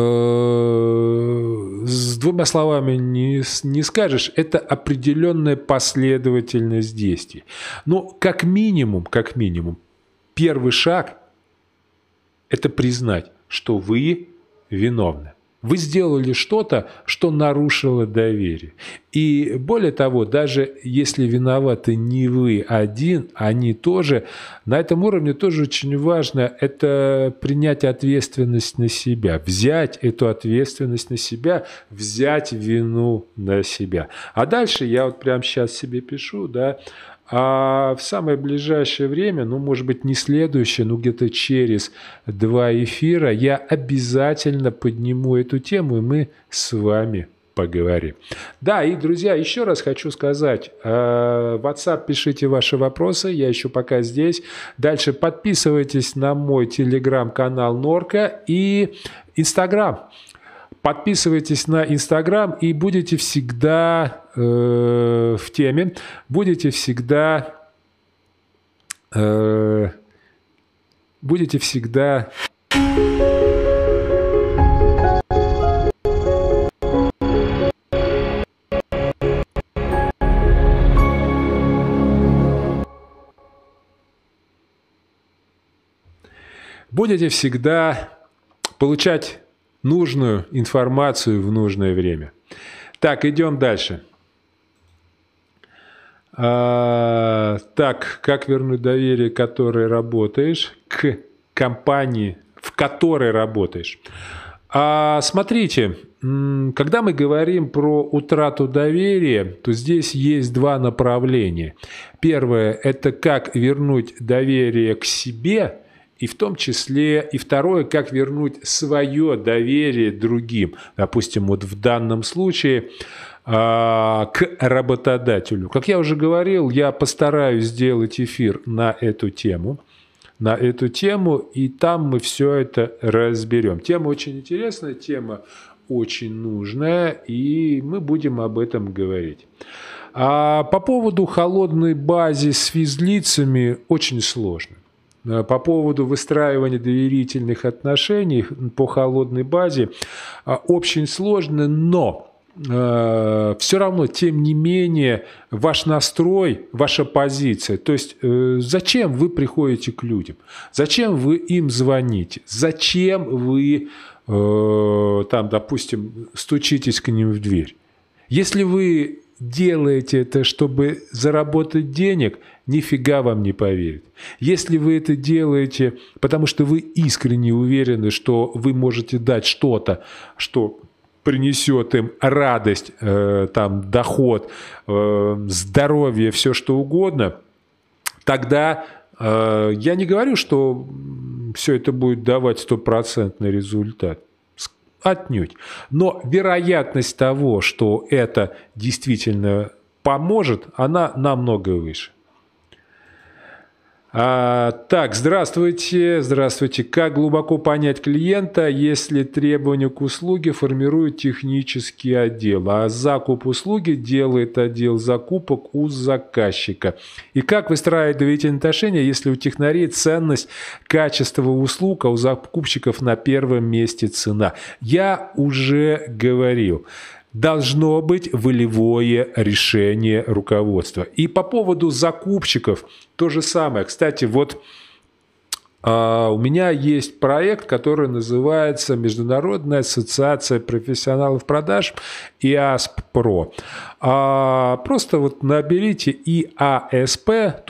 с двумя словами не, не скажешь, это определенная последовательность действий. Но как минимум, как минимум, первый шаг – это признать, что вы виновны. Вы сделали что-то, что нарушило доверие. И более того, даже если виноваты не вы один, они тоже, на этом уровне тоже очень важно это принять ответственность на себя, взять эту ответственность на себя, взять вину на себя. А дальше я вот прямо сейчас себе пишу, да, а в самое ближайшее время, ну, может быть, не следующее, но где-то через два эфира, я обязательно подниму эту тему, и мы с вами поговорим. Да, и, друзья, еще раз хочу сказать, э, в WhatsApp пишите ваши вопросы, я еще пока здесь. Дальше подписывайтесь на мой телеграм-канал Норка и Инстаграм. Подписывайтесь на Инстаграм и будете всегда э, в теме, будете всегда э, будете всегда будете всегда получать нужную информацию в нужное время. Так, идем дальше. А, так, как вернуть доверие, которое работаешь, к компании, в которой работаешь? А, смотрите, когда мы говорим про утрату доверия, то здесь есть два направления. Первое – это как вернуть доверие к себе – и в том числе, и второе, как вернуть свое доверие другим. Допустим, вот в данном случае а, к работодателю. Как я уже говорил, я постараюсь сделать эфир на эту тему на эту тему, и там мы все это разберем. Тема очень интересная, тема очень нужная, и мы будем об этом говорить. А по поводу холодной базы с физлицами очень сложно. Э, по поводу выстраивания доверительных отношений по холодной базе э, очень сложно, но э, все равно, тем не менее, ваш настрой, ваша позиция, то есть зачем вы приходите к людям, зачем вы им звоните, зачем вы, там, допустим, стучитесь к ним в дверь. Если вы делаете это, чтобы заработать денег, нифига вам не поверит. Если вы это делаете, потому что вы искренне уверены, что вы можете дать что-то, что принесет им радость, э, там, доход, э, здоровье, все что угодно, тогда э, я не говорю, что все это будет давать стопроцентный результат. Отнюдь. Но вероятность того, что это действительно поможет, она намного выше. А, так, здравствуйте, здравствуйте. Как глубоко понять клиента, если требования к услуге формирует технический отдел, а закуп услуги делает отдел закупок у заказчика? И как выстраивать доверительные отношения, если у технарей ценность качества услуг, а у закупщиков на первом месте цена? Я уже говорил должно быть волевое решение руководства. И по поводу закупщиков то же самое. Кстати, вот а, у меня есть проект, который называется Международная ассоциация профессионалов продаж ПРО. А, просто вот наберите iasp.pro,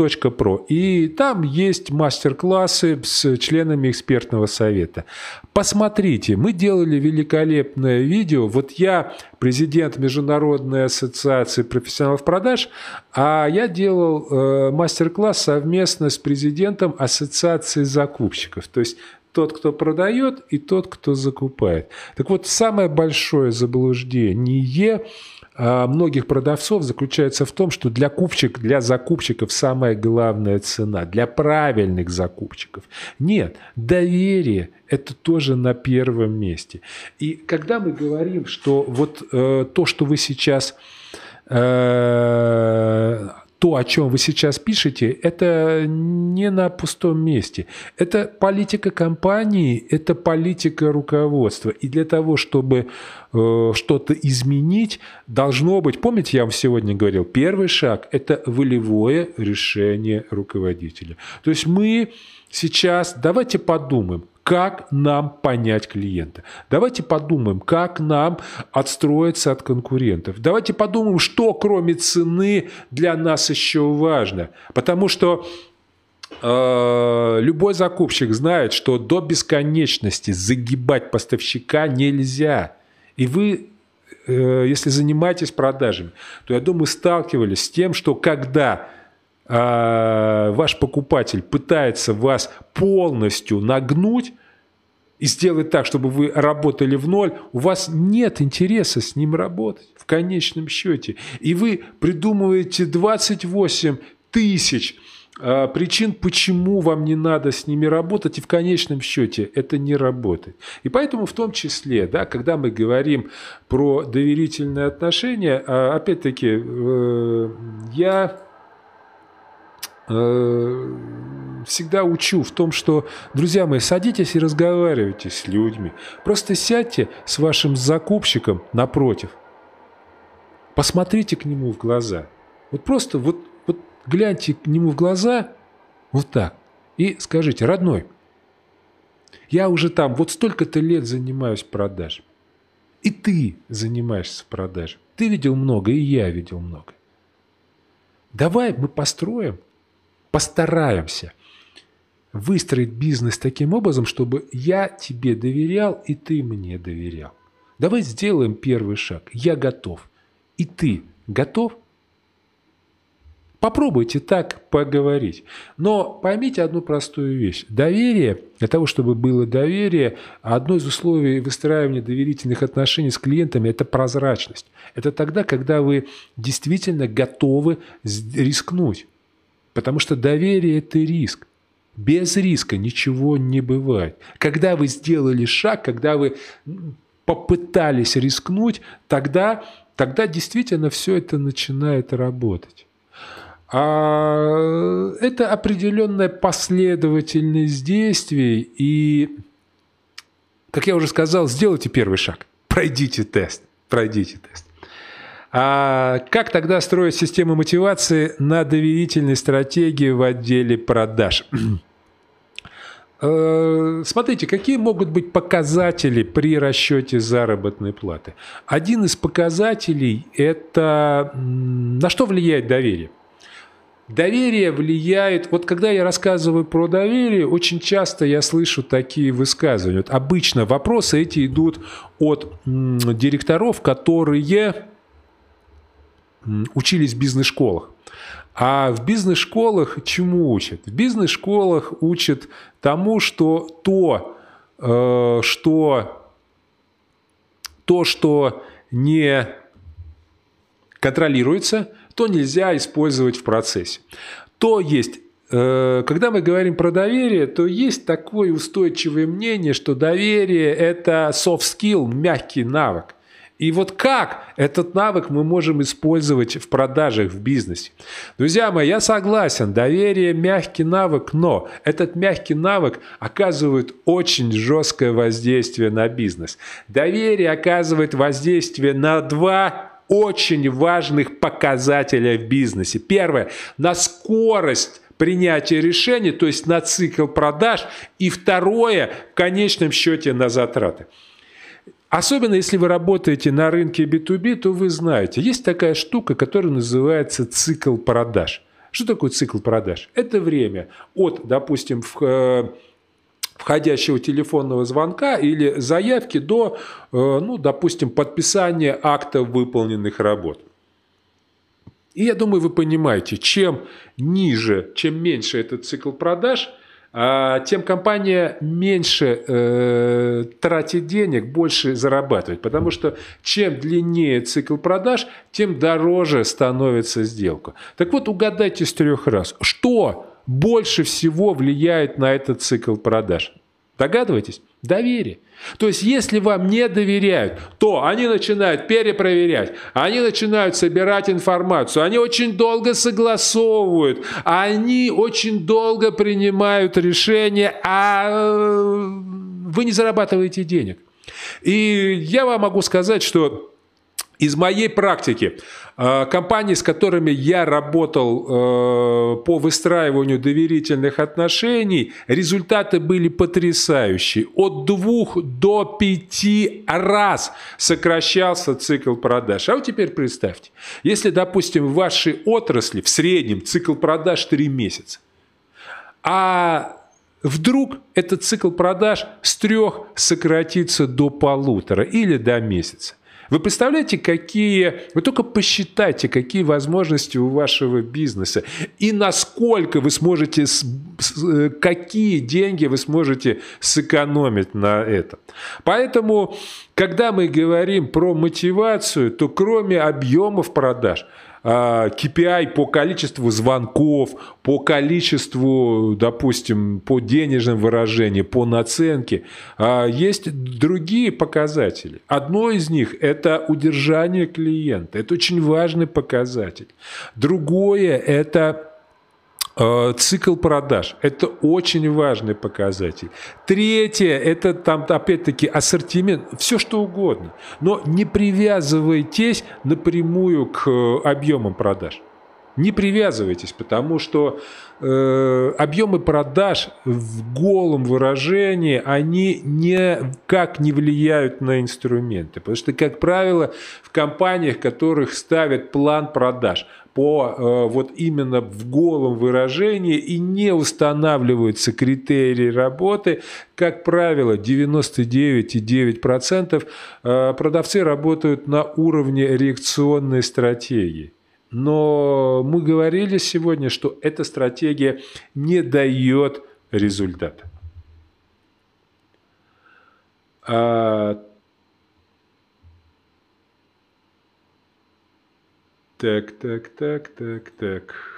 и там есть мастер-классы с членами экспертного совета. Посмотрите, мы делали великолепное видео. Вот я президент Международной ассоциации профессионалов продаж, а я делал э, мастер-класс совместно с президентом ассоциации закупщиков. То есть тот, кто продает, и тот, кто закупает. Так вот, самое большое заблуждение а, многих продавцов заключается в том, что для купчик, для закупщиков самая главная цена, для правильных закупщиков. Нет, доверие – это тоже на первом месте. И когда мы говорим, что вот э, то, что вы сейчас э, то, о чем вы сейчас пишете, это не на пустом месте. Это политика компании, это политика руководства. И для того, чтобы э, что-то изменить, должно быть, помните, я вам сегодня говорил, первый шаг – это волевое решение руководителя. То есть мы сейчас, давайте подумаем, как нам понять клиента. Давайте подумаем, как нам отстроиться от конкурентов. Давайте подумаем, что кроме цены для нас еще важно. Потому что э, любой закупщик знает, что до бесконечности загибать поставщика нельзя. И вы э, если занимаетесь продажами, то, я думаю, сталкивались с тем, что когда а, ваш покупатель пытается вас полностью нагнуть, и сделать так, чтобы вы работали в ноль, у вас нет интереса с ним работать в конечном счете. И вы придумываете 28 тысяч а, причин, почему вам не надо с ними работать, и в конечном счете это не работает. И поэтому в том числе, да, когда мы говорим про доверительные отношения, а, опять-таки, э, я э, всегда учу в том, что, друзья мои, садитесь и разговаривайте с людьми. Просто сядьте с вашим закупщиком напротив. Посмотрите к нему в глаза. Вот просто вот гляньте к нему в глаза, вот так, и скажите, родной, я уже там вот столько-то лет занимаюсь продажами. И ты занимаешься продажей. Ты видел много, и я видел много. Давай мы построим, постараемся выстроить бизнес таким образом, чтобы я тебе доверял, и ты мне доверял. Давай сделаем первый шаг. Я готов. И ты готов? Попробуйте так поговорить. Но поймите одну простую вещь. Доверие, для того, чтобы было доверие, одно из условий выстраивания доверительных отношений с клиентами – это прозрачность. Это тогда, когда вы действительно готовы рискнуть. Потому что доверие – это риск. Без риска ничего не бывает. Когда вы сделали шаг, когда вы попытались рискнуть, тогда, тогда действительно все это начинает работать. А это определенная последовательность действий. И, как я уже сказал, сделайте первый шаг. Пройдите тест. Пройдите тест. А как тогда строить систему мотивации на доверительной стратегии в отделе продаж? Э, смотрите, какие могут быть показатели при расчете заработной платы? Один из показателей – это на что влияет доверие. Доверие влияет... Вот когда я рассказываю про доверие, очень часто я слышу такие высказывания. Вот обычно вопросы эти идут от директоров, которые учились в бизнес-школах. А в бизнес-школах чему учат? В бизнес-школах учат тому, что то, э, что, то, что не контролируется – то нельзя использовать в процессе. То есть э, когда мы говорим про доверие, то есть такое устойчивое мнение, что доверие – это soft skill, мягкий навык. И вот как этот навык мы можем использовать в продажах, в бизнесе? Друзья мои, я согласен, доверие – мягкий навык, но этот мягкий навык оказывает очень жесткое воздействие на бизнес. Доверие оказывает воздействие на два очень важных показателя в бизнесе. Первое, на скорость принятия решений, то есть на цикл продаж. И второе, в конечном счете, на затраты. Особенно если вы работаете на рынке B2B, то вы знаете, есть такая штука, которая называется цикл продаж. Что такое цикл продаж? Это время от, допустим, э, входящего телефонного звонка или заявки до, э, ну, допустим, подписания акта выполненных работ. И я думаю, вы понимаете, чем ниже, чем меньше этот цикл продаж, тем компания меньше э, тратит денег, больше зарабатывает. Потому что чем длиннее цикл продаж, тем дороже становится сделка. Так вот, угадайте с трех раз, что больше всего влияет на этот цикл продаж? Догадываетесь? Доверие. То есть, если вам не доверяют, то они начинают перепроверять, они начинают собирать информацию, они очень долго согласовывают, они очень долго принимают решения, а э, вы не зарабатываете денег. И я вам могу сказать, что из моей практики, э, компании, с которыми я работал э, по выстраиванию доверительных отношений, результаты были потрясающие. От двух до пяти раз сокращался цикл продаж. А вот теперь представьте, если, допустим, в вашей отрасли в среднем цикл продаж 3 месяца, а вдруг этот цикл продаж с трех сократится до полутора или до месяца – Вы представляете, какие... Вы только посчитайте, какие возможности у вашего бизнеса и насколько вы сможете... Э, какие деньги вы сможете сэкономить на этом. Поэтому, когда мы говорим про мотивацию, то кроме объемов продаж – KPI а, по количеству звонков, по количеству, допустим, по денежным выражениям, по наценке. А, есть другие показатели. Одно из них – это удержание клиента. Это очень важный показатель. Другое – это цикл продаж – это очень важный показатель. Третье – это там опять-таки ассортимент, все что угодно. Но не привязывайтесь напрямую к э, объемам продаж. Не привязывайтесь, потому что э, объемы продаж в голом выражении, они никак не влияют на инструменты. Потому что, как правило, в компаниях, которых ставят план продаж, по э, вот именно в голом выражении и не устанавливаются критерии работы. Как правило, 99,9% э, продавцы работают на уровне реакционной стратегии. Но мы говорили сегодня, что эта стратегия не дает результата. А Так, так, так, так, так.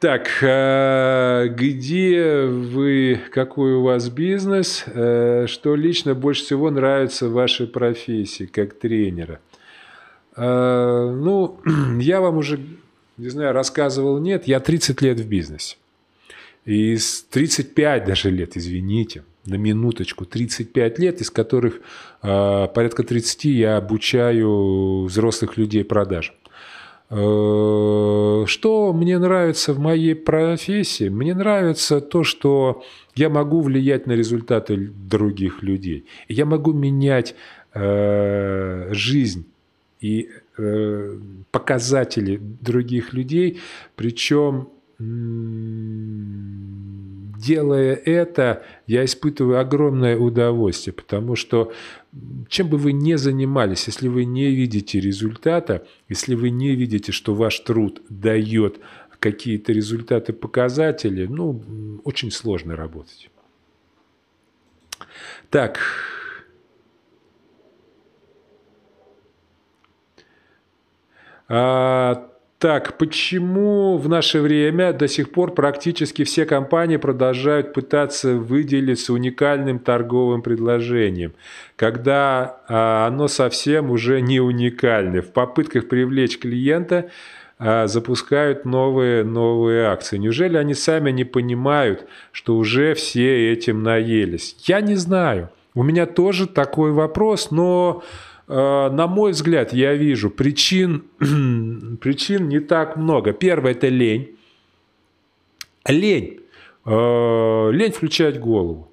Так, а где вы, какой у вас бизнес, э, что лично больше всего нравится в вашей профессии как тренера? Э, ну, я вам уже не знаю, рассказывал, нет, я 30 лет в бизнесе. И с 35 даже лет, извините, на минуточку, 35 лет, из которых э, порядка 30 я обучаю взрослых людей продажам. Э, что мне нравится в моей профессии? Мне нравится то, что я могу влиять на результаты других людей. Я могу менять э, жизнь и Э, показатели других людей, причем делая это, я испытываю огромное удовольствие, потому что чем бы вы ни занимались, если вы не видите результата, если вы не видите, что ваш труд дает какие-то результаты, показатели, ну, очень сложно работать. Так, А, так, почему в наше время до сих пор практически все компании продолжают пытаться выделиться уникальным торговым предложением, когда а, оно совсем уже не уникальное? В попытках привлечь клиента а, запускают новые, новые акции. Неужели они сами не понимают, что уже все этим наелись? Я не знаю. У меня тоже такой вопрос, но на мой взгляд, я вижу причин, причин не так много. Первое – это лень. Лень. Э, лень включать голову.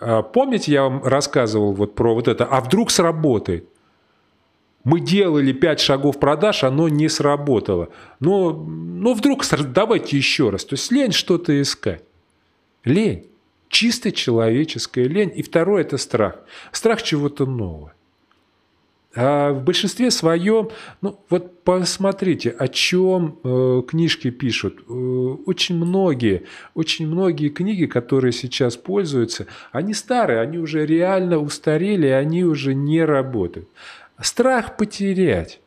Э, помните, я вам рассказывал вот про вот это, а вдруг сработает? Мы делали пять шагов продаж, оно не сработало. Но, но вдруг давайте еще раз. То есть лень что-то искать. Лень. Чисто человеческая лень. И второе – это страх. Страх чего-то нового. А в большинстве своем, ну вот посмотрите, о чем э, книжки пишут. Э, очень многие, очень многие книги, которые сейчас пользуются, они старые, они уже реально устарели, они уже не работают. Страх потерять.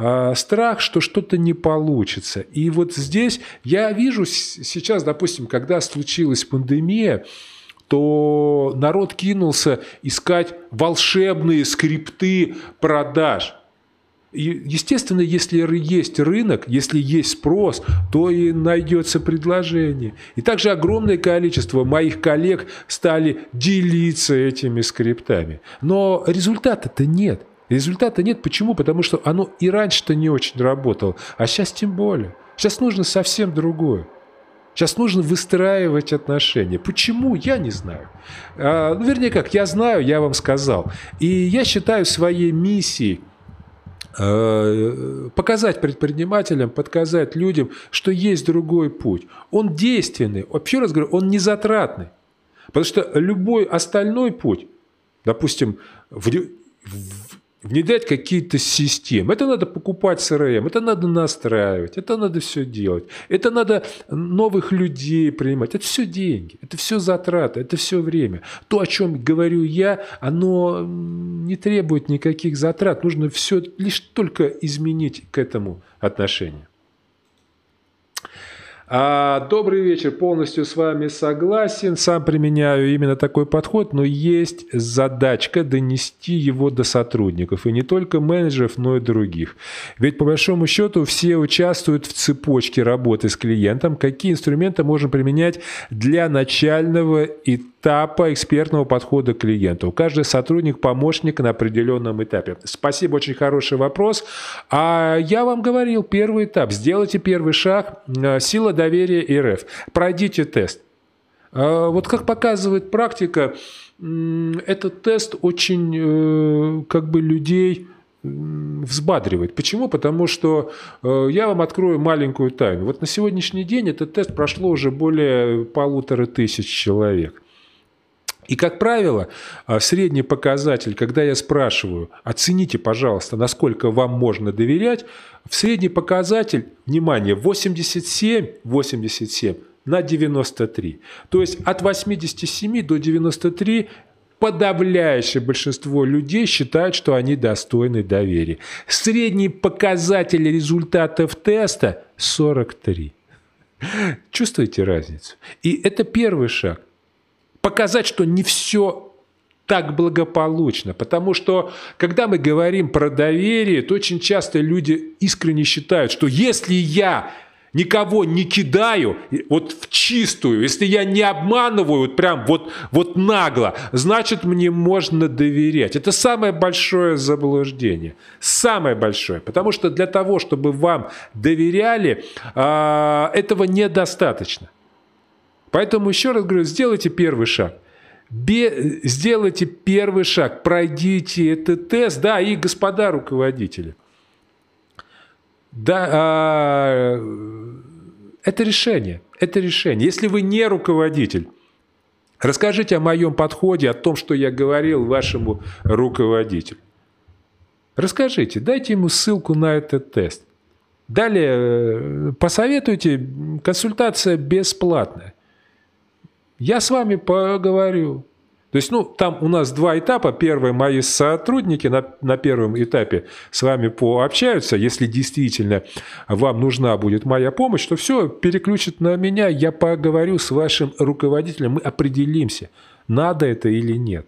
А, страх, что что-то не получится. И вот здесь я вижу сейчас, допустим, когда случилась пандемия, то народ кинулся искать волшебные скрипты продаж. И, естественно, если есть рынок, если есть спрос, то и найдется предложение. И также огромное количество моих коллег стали делиться этими скриптами. Но результата-то нет. Результата нет. Почему? Потому что оно и раньше-то не очень работало, а сейчас тем более. Сейчас нужно совсем другое. Сейчас нужно выстраивать отношения. Почему? Я не знаю. А, ну, вернее как, я знаю, я вам сказал. И я считаю своей миссией э, показать предпринимателям, подсказать людям, что есть другой путь. Он действенный, вообще раз говорю, он не затратный. Потому что любой остальной путь, допустим, в, в, внедрять какие-то системы. Это надо покупать CRM, это надо настраивать, это надо все делать. Это надо новых людей принимать. Это все деньги, это все затраты, это все время. То, о чем говорю я, оно не требует никаких затрат. Нужно все лишь только изменить к этому отношение. А, добрый вечер, полностью с вами согласен. Сам применяю именно такой подход, но есть задачка донести его до сотрудников. И не только менеджеров, но и других. Ведь по большому счету все участвуют в цепочке работы с клиентом. Какие инструменты можно применять для начального этапа экспертного подхода к клиенту? Каждый сотрудник помощник на определенном этапе. Спасибо, очень хороший вопрос. А я вам говорил, первый этап. Сделайте первый шаг. Сила доверия РФ. Пройдите тест. А, вот как показывает практика, этот тест очень э, как бы людей взбадривает. Почему? Потому что э, я вам открою маленькую тайну. Вот на сегодняшний день этот тест прошло уже более полутора тысяч человек. И, как правило, а, средний показатель, когда я спрашиваю, оцените, пожалуйста, насколько вам можно доверять, в средний показатель, внимание, 87, 87 на 93. То есть от 87 до 93 подавляющее большинство людей считают, что они достойны доверия. Средний показатель результатов теста 43. Чувствуете разницу? И это первый шаг показать, что не все так благополучно. Потому что, когда мы говорим про доверие, то очень часто люди искренне считают, что если я никого не кидаю, вот в чистую, если я не обманываю, вот прям вот, вот нагло, значит, мне можно доверять. Это самое большое заблуждение. Самое большое. Потому что для того, чтобы вам доверяли, а, этого недостаточно. Поэтому еще раз говорю, сделайте первый шаг. Бе, сделайте первый шаг, пройдите этот тест, да, и господа руководители. Да, а, это решение, это решение. Если вы не руководитель, расскажите о моем подходе, о том, что я говорил вашему руководителю. Расскажите, дайте ему ссылку на этот тест. Далее э, посоветуйте, консультация бесплатная. Я с вами поговорю. То есть, ну, там у нас два этапа. Первый, мои сотрудники на, на первом этапе с вами пообщаются. Если действительно вам нужна будет моя помощь, то все, переключат на меня, я поговорю с вашим руководителем, мы определимся, надо это или нет.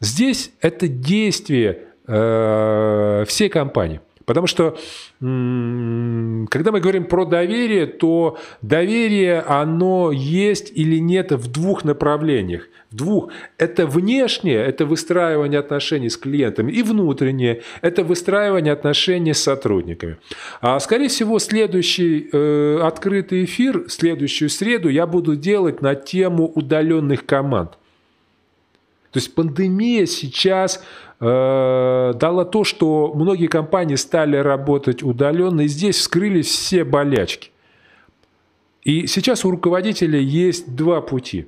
Здесь это действие э, всей компании. Потому что, когда мы говорим про доверие, то доверие, оно есть или нет в двух направлениях. В двух. Это внешнее, это выстраивание отношений с клиентами, и внутреннее, это выстраивание отношений с сотрудниками. А, скорее всего, следующий э, открытый эфир, следующую среду я буду делать на тему удаленных команд. То есть пандемия сейчас дала то, что многие компании стали работать удаленно, и здесь вскрылись все болячки. И сейчас у руководителя есть два пути.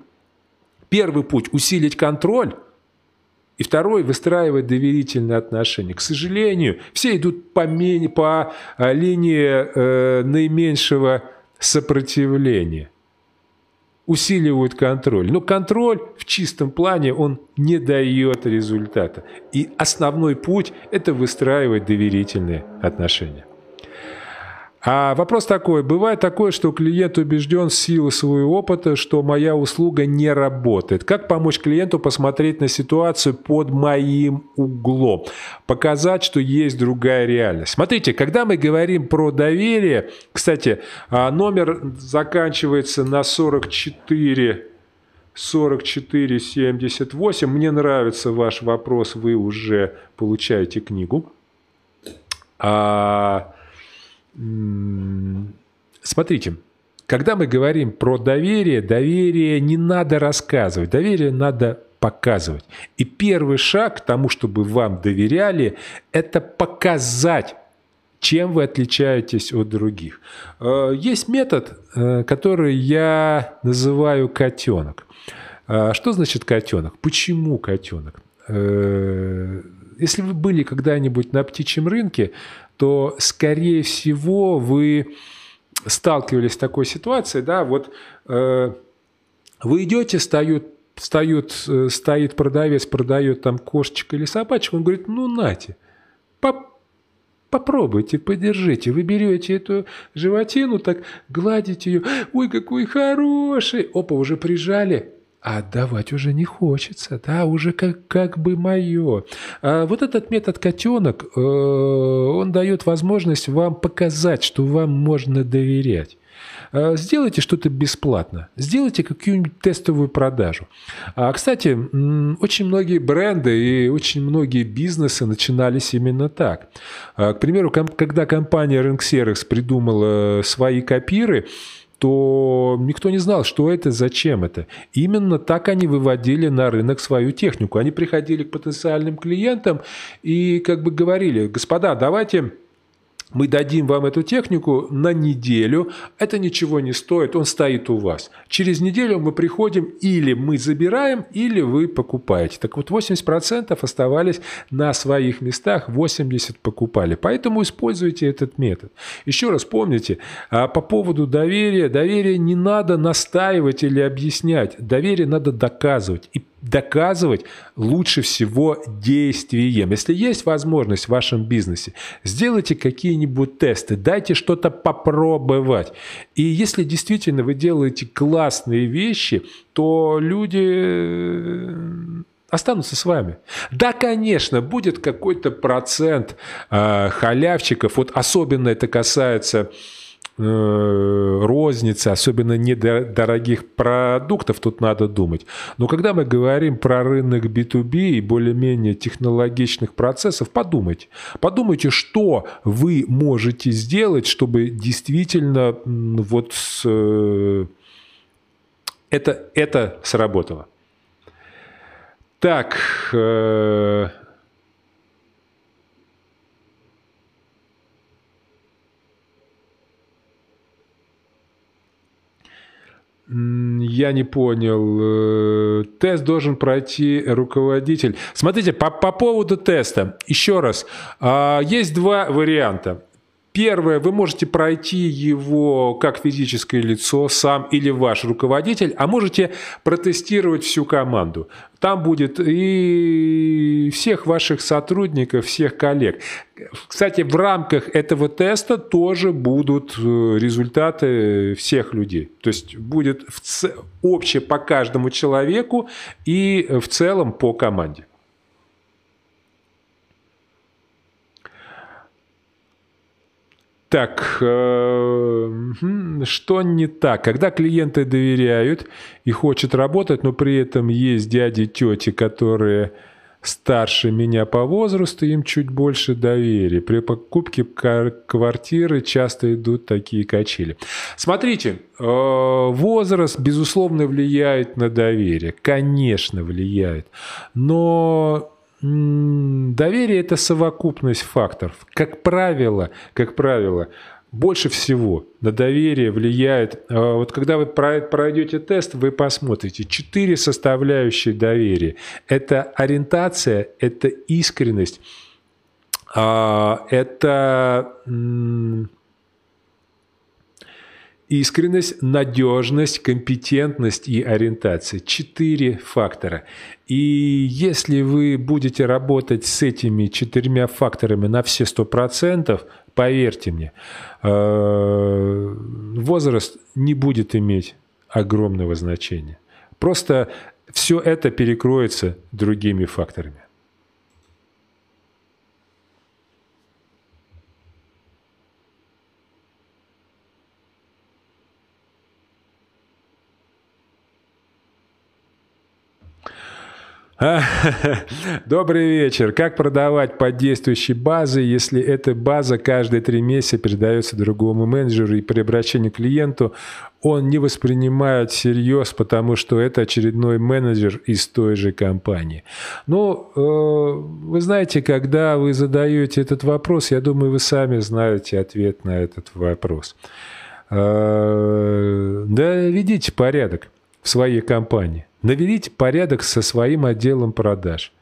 Первый путь – усилить контроль, и второй – выстраивать доверительные отношения. К сожалению, все идут по, по э, линии э, наименьшего сопротивления усиливают контроль. Но контроль в чистом плане, он не дает результата. И основной путь – это выстраивать доверительные отношения. А вопрос такой. Бывает такое, что клиент убежден в силу своего опыта, что моя услуга не работает. Как помочь клиенту посмотреть на ситуацию под моим углом? Показать, что есть другая реальность. Смотрите, когда мы говорим про доверие, кстати, а, номер заканчивается на 44 4478. Мне нравится ваш вопрос, вы уже получаете книгу. А, Смотрите, когда мы говорим про доверие, доверие не надо рассказывать, доверие надо показывать. И первый шаг к тому, чтобы вам доверяли, это показать, чем вы отличаетесь от других. Э, есть метод, э, который я называю котенок. Э, что значит котенок? Почему котенок? Если вы были когда-нибудь на птичьем рынке, то, скорее всего, вы сталкивались с такой ситуацией, да, вот вы идете, стоят, стоят, стоит продавец, продает там кошечек или собачек, он говорит, ну, нате, поп Попробуйте, подержите. Вы берете эту животину, так гладите ее. Ой, какой хороший. Опа, уже прижали. А отдавать уже не хочется, да, уже как, как бы мое. А вот этот метод котенок, э, он дает возможность вам показать, что вам можно доверять. Э, сделайте что-то бесплатно, сделайте какую-нибудь тестовую продажу. А, кстати, очень многие бренды и очень многие бизнесы начинались именно так. А, к примеру, когда компания RinkService придумала свои копиры, то никто не знал, что это, зачем это. Именно так они выводили на рынок свою технику. Они приходили к потенциальным клиентам и как бы говорили, господа, давайте мы дадим вам эту технику на неделю, это ничего не стоит, он стоит у вас. Через неделю мы приходим, или мы забираем, или вы покупаете. Так вот, 80% оставались на своих местах, 80% покупали. Поэтому используйте этот метод. Еще раз помните, а, по поводу доверия, доверие не надо настаивать или объяснять, доверие надо доказывать. И доказывать лучше всего действием. Если есть возможность в вашем бизнесе, сделайте какие-нибудь тесты, дайте что-то попробовать. И если действительно вы делаете классные вещи, то люди э, останутся с вами. Да, конечно, будет какой-то процент э, халявчиков, вот особенно это касается розницы, особенно недорогих продуктов, тут надо думать. Но когда мы говорим про рынок B2B и более-менее технологичных процессов, подумайте. Подумайте, что вы можете сделать, чтобы действительно вот э, это, это сработало. Так, Я не понял. Э, тест должен пройти руководитель. Смотрите, по, по поводу теста. Еще раз. А, есть два варианта. Первое, вы можете пройти его как физическое лицо, сам или ваш руководитель, а можете протестировать всю команду. Там будет и всех ваших сотрудников, всех коллег. Кстати, в рамках этого теста тоже будут э, результаты всех людей. То есть будет общее по каждому человеку и в целом по команде. Так, э, что не так? Когда клиенты доверяют и хочет работать, но при этом есть дяди, тети, которые старше меня по возрасту, им чуть больше доверия. При покупке квартиры часто идут такие качели. Смотрите, э, возраст, безусловно, влияет на доверие. Конечно, влияет. Но Доверие – это совокупность факторов. Как правило, как правило, больше всего на доверие влияет, а, вот когда вы пройдете тест, вы посмотрите, четыре составляющие доверия. Это ориентация, это искренность, а, это Искренность, надежность, компетентность и ориентация. Четыре фактора. И если вы будете работать с этими четырьмя факторами на все сто процентов, поверьте мне, э, возраст не будет иметь огромного значения. Просто все это перекроется другими факторами. Добрый вечер. Как продавать под действующей базой, если эта база каждые три месяца передается другому менеджеру и при обращении к клиенту он не воспринимает всерьез, потому что это очередной менеджер из той же компании. Ну, э, вы знаете, когда вы задаете этот вопрос, я думаю, вы сами знаете ответ на этот вопрос. Э, да ведите порядок в своей компании. Наведите порядок со своим отделом продаж.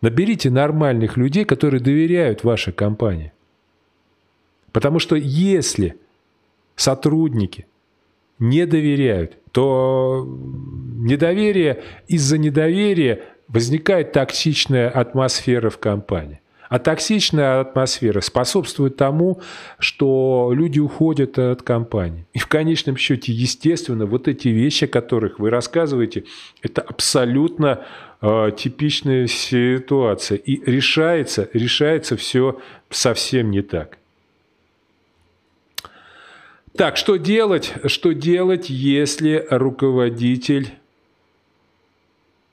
Наберите нормальных людей, которые доверяют вашей компании. Потому что если сотрудники не доверяют, то недоверие из-за недоверия возникает токсичная атмосфера в компании. А токсичная атмосфера способствует тому, что люди уходят от компании. И в конечном счете, естественно, вот эти вещи, о которых вы рассказываете, это абсолютно э, типичная ситуация. И решается, решается все совсем не так. Так, что делать? Что делать, если руководитель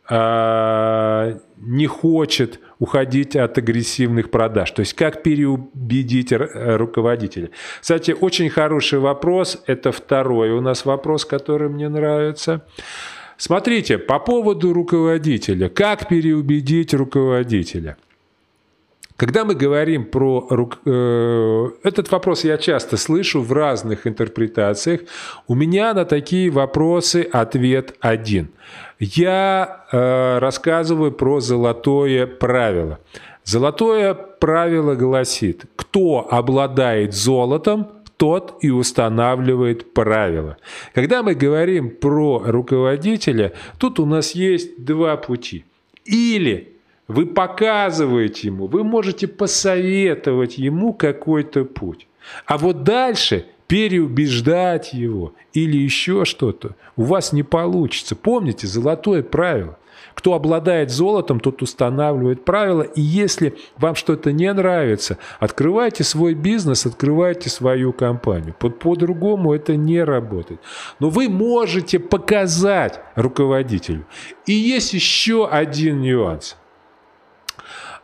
э, не хочет уходить от агрессивных продаж. То есть как переубедить руководителя. Кстати, очень хороший вопрос. Это второй у нас вопрос, который мне нравится. Смотрите, по поводу руководителя. Как переубедить руководителя? Когда мы говорим про... Э, этот вопрос я часто слышу в разных интерпретациях. У меня на такие вопросы ответ один. Я э, рассказываю про золотое правило. Золотое правило гласит, кто обладает золотом, тот и устанавливает правила. Когда мы говорим про руководителя, тут у нас есть два пути. Или вы показываете ему, вы можете посоветовать ему какой-то путь. А вот дальше переубеждать его или еще что-то у вас не получится. Помните, золотое правило. Кто обладает золотом, тот устанавливает правила. И если вам что-то не нравится, открывайте свой бизнес, открывайте свою компанию. По-другому это не работает. Но вы можете показать руководителю. И есть еще один нюанс –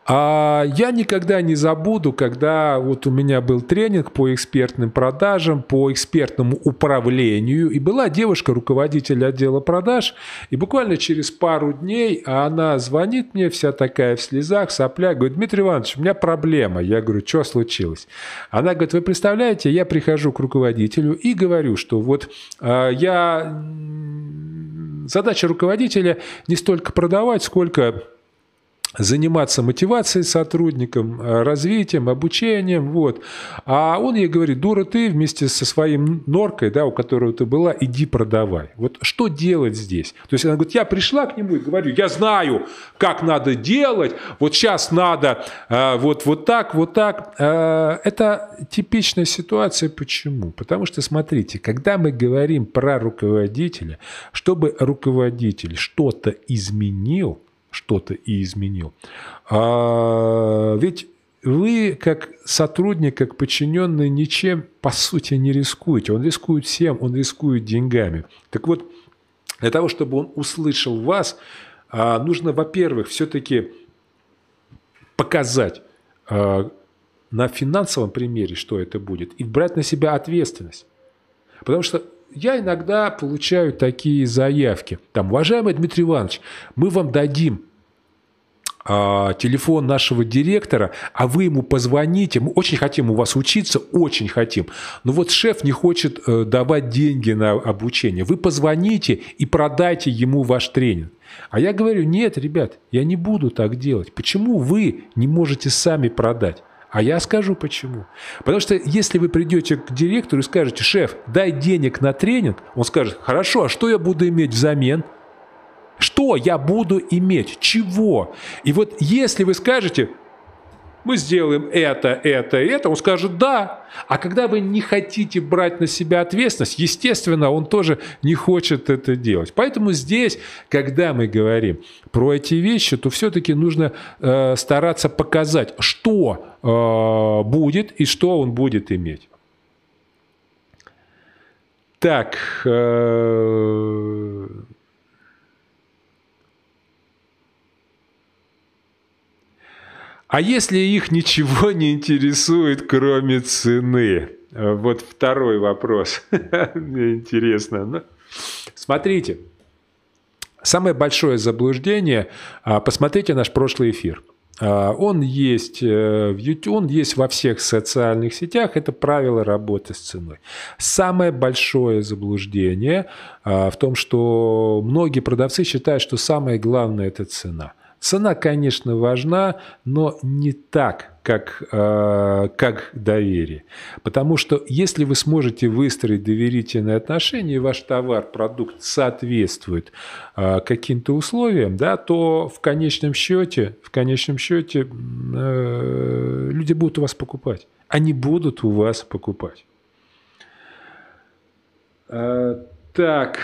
а я никогда не забуду, когда вот у меня был тренинг по экспертным продажам, по экспертному управлению, и была девушка, руководитель отдела продаж, и буквально через пару дней она звонит мне, вся такая в слезах, сопля, говорит, Дмитрий Иванович, у меня проблема. Я говорю, что случилось? Она говорит, вы представляете, я прихожу к руководителю и говорю, что вот э, я... Задача руководителя не столько продавать, сколько заниматься мотивацией сотрудникам, э, развитием, обучением, вот. А он ей говорит, дура ты вместе со своим норкой, да, у которого ты была, иди продавай. Вот что делать здесь? То есть она говорит, я пришла к нему и говорю, я знаю, как надо делать, вот сейчас надо э, вот, вот так, вот так. Э, это типичная ситуация. Почему? Потому что, смотрите, когда мы говорим про руководителя, чтобы руководитель что-то изменил, что-то и изменил. А ведь вы, как сотрудник, как подчиненный, ничем, по сути, не рискуете. Он рискует всем, он рискует деньгами. Так вот, для того, чтобы он услышал вас, а, нужно, во-первых, все-таки показать а, на финансовом примере, что это будет, и брать на себя ответственность. Потому что я иногда получаю такие заявки. Там, уважаемый Дмитрий Иванович, мы вам дадим а, телефон нашего директора, а вы ему позвоните, мы очень хотим у вас учиться, очень хотим, но вот шеф не хочет э, давать деньги на обучение. Вы позвоните и продайте ему ваш тренинг. А я говорю, нет, ребят, я не буду так делать. Почему вы не можете сами продать? А я скажу почему. Потому что если вы придете к директору и скажете, шеф, дай денег на тренинг, он скажет, хорошо, а что я буду иметь взамен? Что я буду иметь? Чего? И вот если вы скажете, мы сделаем это, это, это, он скажет да. А когда вы не хотите брать на себя ответственность, естественно, он тоже не хочет это делать. Поэтому здесь, когда мы говорим про эти вещи, то все-таки нужно э, стараться показать, что э, будет и что он будет иметь. Так. Э, А если их ничего не интересует, кроме цены? Вот второй вопрос. Мне интересно. Ну, смотрите. Самое большое заблуждение, а, посмотрите наш прошлый эфир. А, он есть э, в YouTube, он есть во всех социальных сетях. Это правило работы с ценой. Самое большое заблуждение а, в том, что многие продавцы считают, что самое главное – это цена – Цена, конечно, важна, но не так, как, э, как доверие. Потому что если вы сможете выстроить доверительные отношения, и ваш товар, продукт соответствует э, каким-то условиям, да, то в конечном счете, в конечном счете э, люди будут у вас покупать. Они будут у вас покупать. Э, так,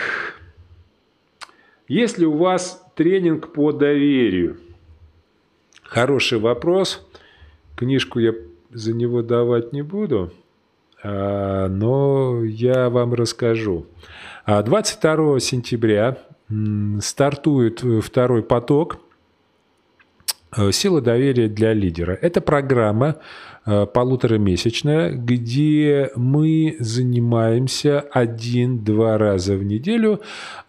если у вас тренинг по доверию? Хороший вопрос. Книжку я за него давать не буду, а, но я вам расскажу. 22 а, сентября стартует второй поток э, «Сила доверия для лидера». Это программа, полуторамесячная, где мы занимаемся один-два раза в неделю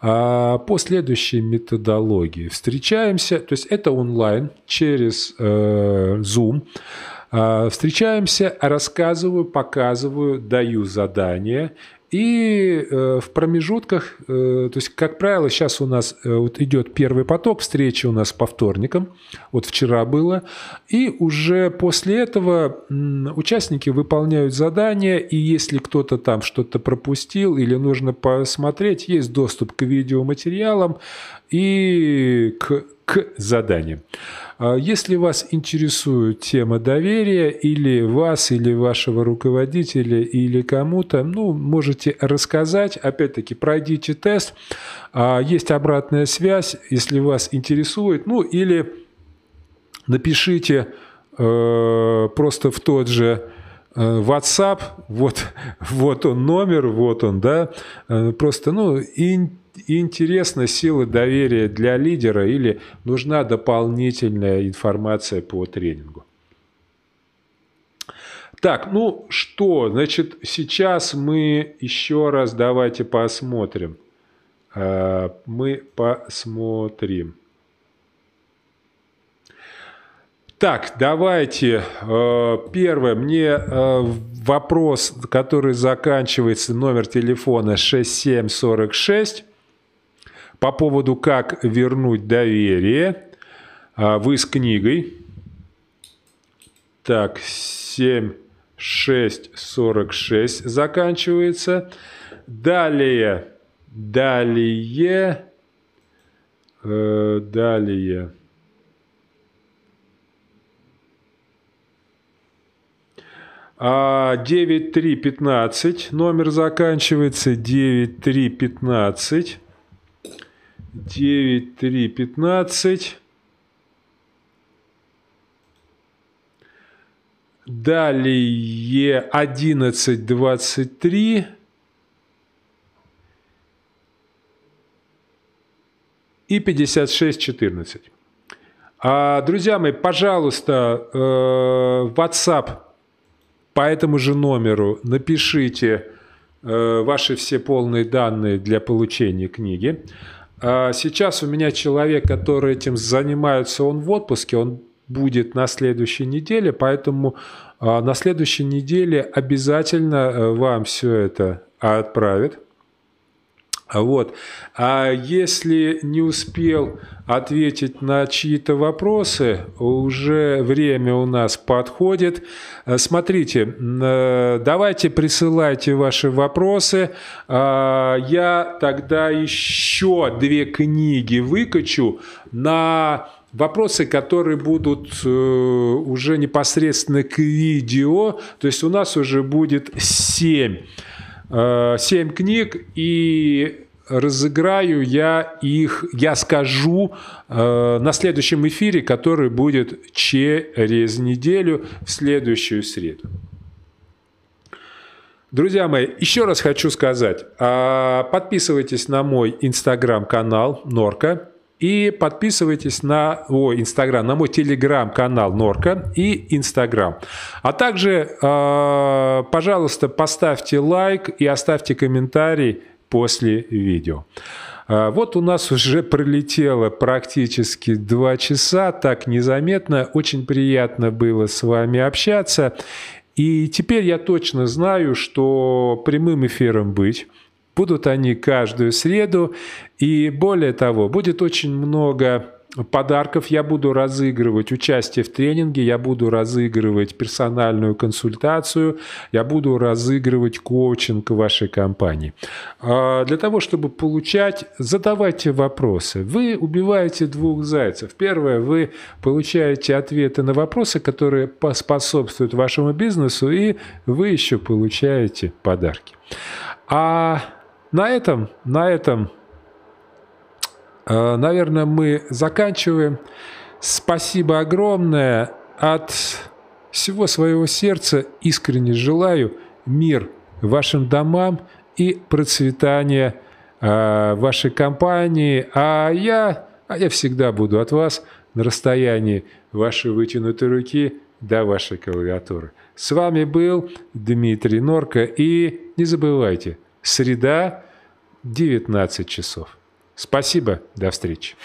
а, по следующей методологии. Встречаемся, то есть это онлайн через э, Zoom. А, встречаемся, рассказываю, показываю, даю задания и э, в промежутках, э, то есть, как правило, сейчас у нас э, вот идет первый поток, встречи у нас по вторникам, вот вчера было, и уже после этого участники выполняют задания, и если кто-то там что-то пропустил или нужно посмотреть, есть доступ к видеоматериалам и к, к заданиям. А если вас интересует тема доверия, или вас, или вашего руководителя, или кому-то, ну, можете рассказать. Опять-таки, пройдите тест. А есть обратная связь, если вас интересует. Ну, или напишите э, просто в тот же э, WhatsApp, вот, вот он номер, вот он, да, э, просто, ну, и интересна сила доверия для лидера или нужна дополнительная информация по тренингу. Так, ну что, значит, сейчас мы еще раз давайте посмотрим. Э, мы посмотрим. Так, давайте. Э, первое. Мне э, вопрос, который заканчивается номер телефона 6746 по поводу «Как вернуть доверие». А, вы с книгой. Так, 7, 6, 46 заканчивается. Далее, далее, э, далее. А 9315 номер заканчивается 9315. 9, 3, 15. Далее 11, 23. И 56, 14. А, друзья мои, пожалуйста, э, WhatsApp по этому же номеру напишите э, ваши все полные данные для получения книги. А сейчас у меня человек, который этим занимается, он в отпуске, он будет на следующей неделе, поэтому а, на следующей неделе обязательно э, вам все это отправит. Вот. А если не успел ответить на чьи-то вопросы, уже время у нас подходит. Э, смотрите, э, давайте присылайте ваши вопросы. А, я тогда еще две книги выкачу на вопросы, которые будут э, уже непосредственно к видео. То есть у нас уже будет семь. Э, семь книг, и разыграю я их, я скажу э, на следующем эфире, который будет через неделю в следующую среду. Друзья мои, еще раз хочу сказать, э, подписывайтесь на мой инстаграм-канал Норка И подписывайтесь на о, Инстаграм, на мой телеграм-канал Норка и Инстаграм. А также, э, пожалуйста, поставьте лайк и оставьте комментарий после видео. А, вот у нас уже пролетело практически два часа, так незаметно. Очень приятно было с вами общаться. И теперь я точно знаю, что прямым эфиром быть. Будут они каждую среду. И более того, будет очень много подарков я буду разыгрывать участие в тренинге, я буду разыгрывать персональную консультацию, я буду разыгрывать коучинг вашей компании. А для того, чтобы получать, задавайте вопросы. Вы убиваете двух зайцев. Первое, вы получаете ответы на вопросы, которые способствуют вашему бизнесу, и вы еще получаете подарки. А на этом, на этом Э, наверное, мы заканчиваем. Спасибо огромное. От всего своего сердца искренне желаю мир вашим домам и процветания э, вашей компании. А я, а я всегда буду от вас на расстоянии вашей вытянутой руки до вашей клавиатуры. С вами был Дмитрий Норка. И не забывайте, среда 19 часов. Спасибо, до встречи.